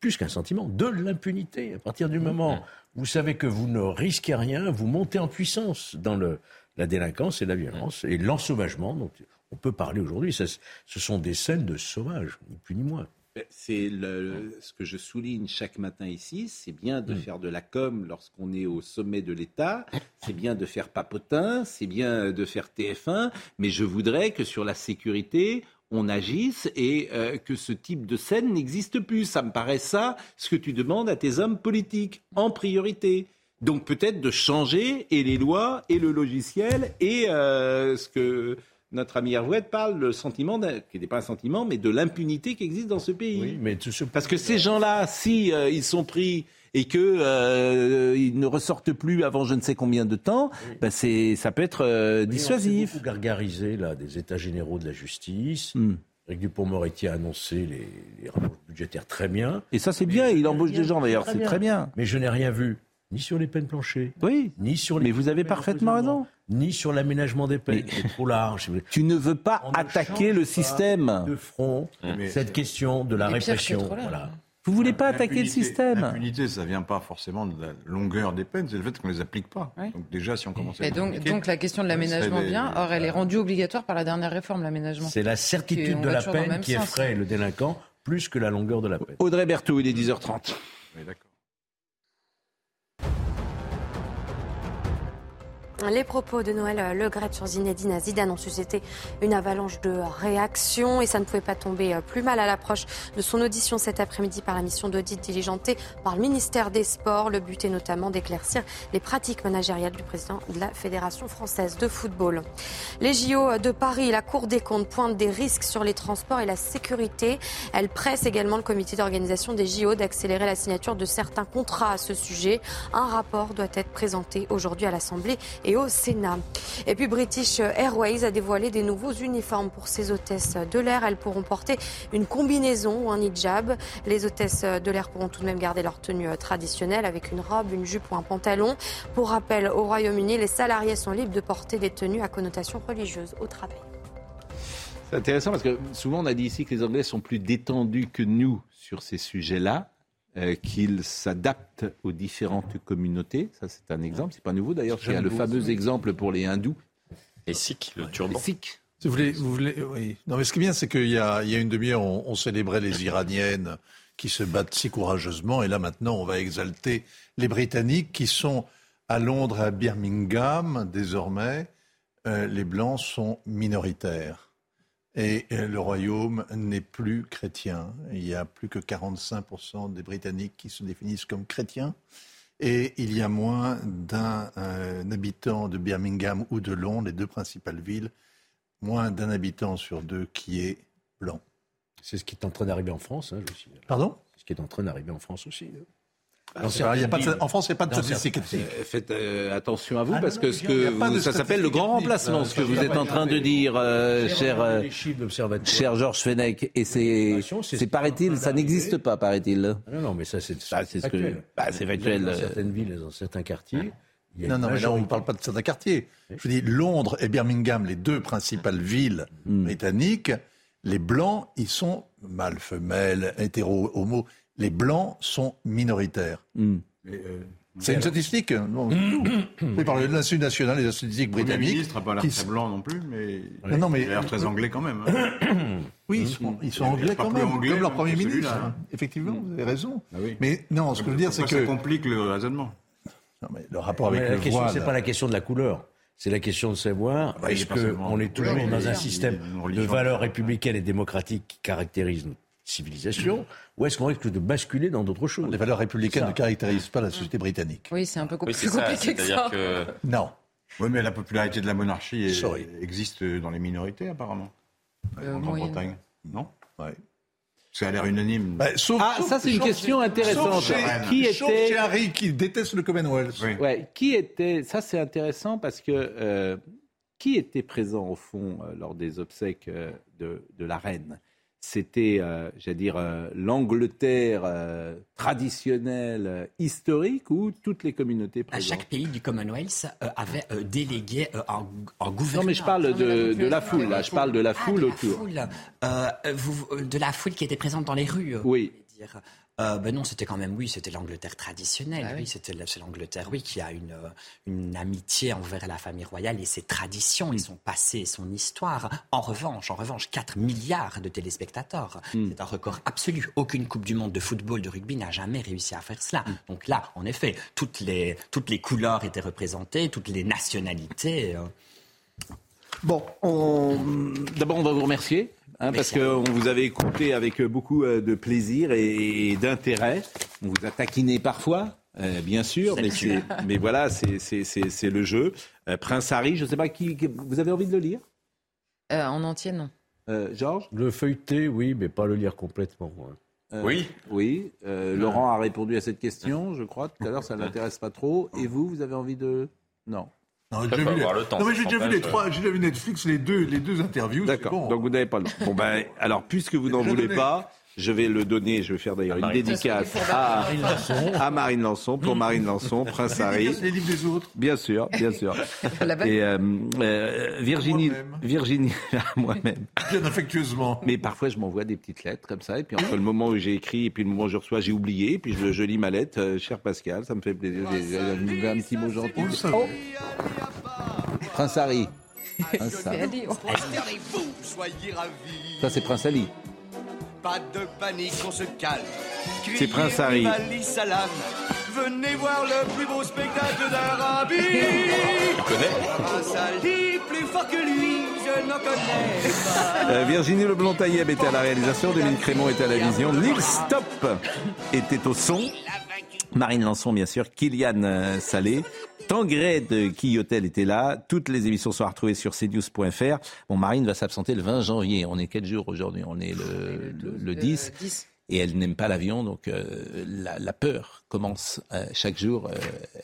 plus qu'un sentiment, de l'impunité. À partir du moment où vous savez que vous ne risquez rien, vous montez en puissance dans le, la délinquance et la violence et l'ensauvagement dont on peut parler aujourd'hui. Ce sont des scènes de sauvage, ni plus ni moins. C'est le, ce que je souligne chaque matin ici, c'est bien de faire de la com lorsqu'on est au sommet de l'État, c'est bien de faire papotin, c'est bien de faire TF1, mais je voudrais que sur la sécurité, on agisse et euh, que ce type de scène n'existe plus. Ça me paraît ça, ce que tu demandes à tes hommes politiques, en priorité. Donc peut-être de changer et les lois et le logiciel et euh, ce que notre ami Hervouette parle, le sentiment, qui n'est pas un sentiment, mais de l'impunité qui existe dans ce pays. mais tout ce- Parce que ces gens-là, si euh, ils sont pris et que euh, ils ne ressortent plus avant je ne sais combien de temps, ben c'est, ça peut être euh, Oui, on dissuasif. beaucoup gargarisé là, des états généraux de la justice. Hmm. Eric Dupont-Moretti a annoncé les, les rapports budgétaires très bien. Et ça, c'est bien. Il embauche des gens, d'ailleurs. C'est très bien. Mais je n'ai rien vu, ni sur les peines planchées, Oui. ni sur les. Mais vous avez parfaitement raison. Ni sur l'aménagement des peines. C'est trop large. Tu ne veux pas On attaquer le système. De front, Mais- cette question de la répression. large. Voilà. Vous voulez pas attaquer le système. L'impunité, ça vient pas forcément de la longueur des peines, c'est le fait qu'on les applique pas. Ouais. Donc déjà, si on commence à Et donc, appliquer, donc la question de l'aménagement vient. Or, elle est rendue obligatoire par la dernière réforme, l'aménagement. C'est la certitude de la peine qui sens. effraie le délinquant plus que la longueur de la peine. Audrey Berthaud, il est 10h30. Oui, d'accord. Les propos de Noël Le Gret sur Zinedine Zidane ont suscité une avalanche de réactions et ça ne pouvait pas tomber euh, plus mal à l'approche de son audition cet après-midi par la mission d'audit diligentée par le ministère des Sports. Le but est notamment d'éclaircir les pratiques managériales du président de la Fédération française de football. Les JO de Paris, la Cour des comptes pointe des risques sur les transports et la sécurité. Elle presse également le comité d'organisation des JO d'accélérer la signature de certains contrats à ce sujet. Un rapport doit être présenté aujourd'hui à l'Assemblée et au Sénat. Et puis British Airways a dévoilé des nouveaux uniformes pour ses hôtesses de l'air. Elles pourront porter une combinaison ou un hijab. Les hôtesses de l'air pourront tout de même garder leur tenue traditionnelle avec une robe, une jupe ou un pantalon. Pour rappel, au Royaume-Uni, les salariés sont libres de porter des tenues à connotation religieuse au travail. C'est intéressant parce que souvent on a dit ici que les Anglais sont plus détendus que nous sur ces sujets-là, euh, qu'ils s'adaptent aux différentes communautés. Ça, c'est un exemple. C'est pas nouveau d'ailleurs. Il y a le fameux exemple pour les hindous. Et Sikh, le turban. Les Sikhs. Si vous voulez, vous voulez, oui. Non, mais ce qui est bien, c'est qu'il y a, il y a une demi-heure, on, on célébrait les Iraniennes qui se battent si courageusement, et là maintenant, on va exalter les Britanniques qui sont à Londres, à Birmingham, désormais. euh, les Blancs sont minoritaires. Et le royaume n'est plus chrétien. Il y a plus que 45% des Britanniques qui se définissent comme chrétiens. Et il y a moins d'un euh, habitant de Birmingham ou de Londres, les deux principales villes, moins d'un habitant sur deux qui est blanc. C'est ce qui est en train d'arriver en France, hein, je aussi. Pardon? Ce qui est en train d'arriver en France aussi. hein. Alors, c'est vrai, il y a pas de- en France, il n'y a pas de statistique. Euh, Faites euh, attention à vous Ah, parce non, que ce que vous- ça s'appelle le grand remplacement, ce que vous êtes en train de dire, euh, cher, euh, cher Georges Fenech. Et c'est, paraît-il, ça n'existe pas, paraît-il. Ah Non, non, mais ça, c'est Bah, c'est ce que- bah, c'est factuel. Dans certaines villes, et dans certains quartiers. il y a Non, non, mais là, on ne parle pas de certains quartiers. Je dis Londres et Birmingham, les deux principales villes Hmm. britanniques, les blancs, ils sont mâles, femelles, hétéros, homos. Les blancs sont minoritaires. Hmm. C'est une statistique non, Oui, par l'Institut national des statistiques Le Premier britanniques. ministre n'a pas l'air très blanc non plus, mais, Non, non, mais- il a l'air très anglais quand même. hein. Oui, ils sont, ils sont Il est anglais pas quand plus même, anglais comme leur Premier ministre. hein. hein. Effectivement, vous avez raison. Ah oui. Mais non, ce que je veux dire, c'est que ça complique le raisonnement. Non, mais le rapport avec Mais le la question, c'est pas la question de la couleur. C'est la question de savoir bah, il est-ce qu'on est la toujours dans un système de valeurs républicaines et démocratiques qui caractérise notre civilisation, ou est-ce qu'on risque de basculer dans d'autres choses? Les valeurs républicaines Ça. ne caractérisent pas la société britannique. Oui, c'est un peu Oui, plus ça. compliqué que ça. Que Non. Oui, mais la popularité de la monarchie est- existe dans les minorités, apparemment. Euh, en. Grande-Bretagne. Non? Ouais. Ça a l'air unanime. Bah, sauf- Ah, sauf- ça, c'est une question intéressante. sauf chez- Qui sauf était- chez Harry qui déteste le Commonwealth. Oui. Ouais, qui était ça c'est intéressant parce que euh, qui était présent au fond euh, lors des obsèques euh, de, de la reine? C'était, euh, j'allais dire, euh, l'Angleterre euh, traditionnelle, historique ou toutes les communautés À présentes chaque pays du Commonwealth avait délégué en, en gouverneur. Non, mais je parle de, de la foule, là. Je parle de la Ah, foule de la autour. foule. Vous- de la foule qui était présente dans les rues. Oui. dire. Euh, ben non, c'était quand même, oui, c'était l'Angleterre traditionnelle. Ah oui, c'était c'est l'Angleterre, oui, qui a une, une amitié envers la famille royale et ses traditions et son passé et son histoire. En revanche, en revanche, 4 milliards de téléspectateurs. Hmm. C'est un record absolu. Aucune Coupe du Monde de football, de rugby n'a jamais réussi à faire cela. Hmm. Donc là, en effet, toutes les, toutes les couleurs étaient représentées, toutes les nationalités. Euh. Bon, d'abord, on va vous remercier. Hein, parce qu'on vous avait écouté avec beaucoup euh, de plaisir et d'intérêt. On vous a taquiné parfois, euh, bien sûr, mais, mais, voilà, c'est le jeu. Euh, Prince Harry, je ne sais pas qui, Vous avez envie de le lire? En entier, non. Georges? Le feuilleter, oui, mais pas le lire complètement. oui. Oui. Laurent a répondu à cette question, je crois. Tout à l'heure, ça ne l'intéresse pas trop. Et vous, vous avez envie de. Non. Non, j'ai déjà, vu, non, mais j'ai déjà vu les trois, j'ai déjà vu Netflix, les deux, les deux interviews. D'accord. Donc vous n'avez pas le. Bon ben, alors puisque vous n'en voulez pas, je vais le donner, je vais faire d'ailleurs une dédicace à, à, Marine Lançon, pour Marine Lançon, Prince Harry. Les livres des autres. Bien sûr, bien sûr. Et euh, euh, Virginie, Virginie, moi-même. Bien affectueusement. Mais parfois, je m'envoie des petites lettres comme ça, et puis entre le moment où j'ai écrit et puis le moment où je reçois, j'ai oublié, et puis je, je, lis ma lettre, euh, cher Pascal, ça me fait plaisir. J'ai un, un petit mot gentil. Oh. Prince Harry. Prince Harry. Ça, c'est Prince Ali. Pas de panique, on se calme. C'est Prince Harry. Venez voir le plus beau spectacle d'Arabie. Tu connais plus fort que lui, je n'en connais pas. Euh, Virginie Leblond-Tailleb était à la réalisation, Dominique Crémont était à la vision, Nils Stop était au son. Marine Lançon, bien sûr, Kylian euh, Salé. Tangré de Quillotel était là. Toutes les émissions sont retrouvées sur cnews.fr. Bon, Marine va s'absenter le 20 janvier. On est quel jour aujourd'hui On est le, le, 10. Et elle n'aime pas l'avion, donc euh, la, peur commence euh, chaque jour.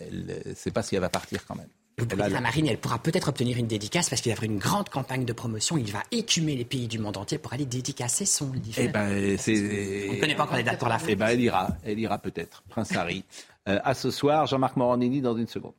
elle ne sait pas si elle va partir quand même. Vous pouvez la marine, elle pourra peut-être obtenir une dédicace parce qu'il y aura une grande campagne de promotion. Il va écumer les pays du monde entier pour aller dédicacer son livre. Eh ben, c'est... On ne connaît pas encore les dates pour la fin. Eh ben, elle ira, elle ira peut-être. Prince Harry. Euh, à ce soir, Jean-Marc Morandini dans une seconde.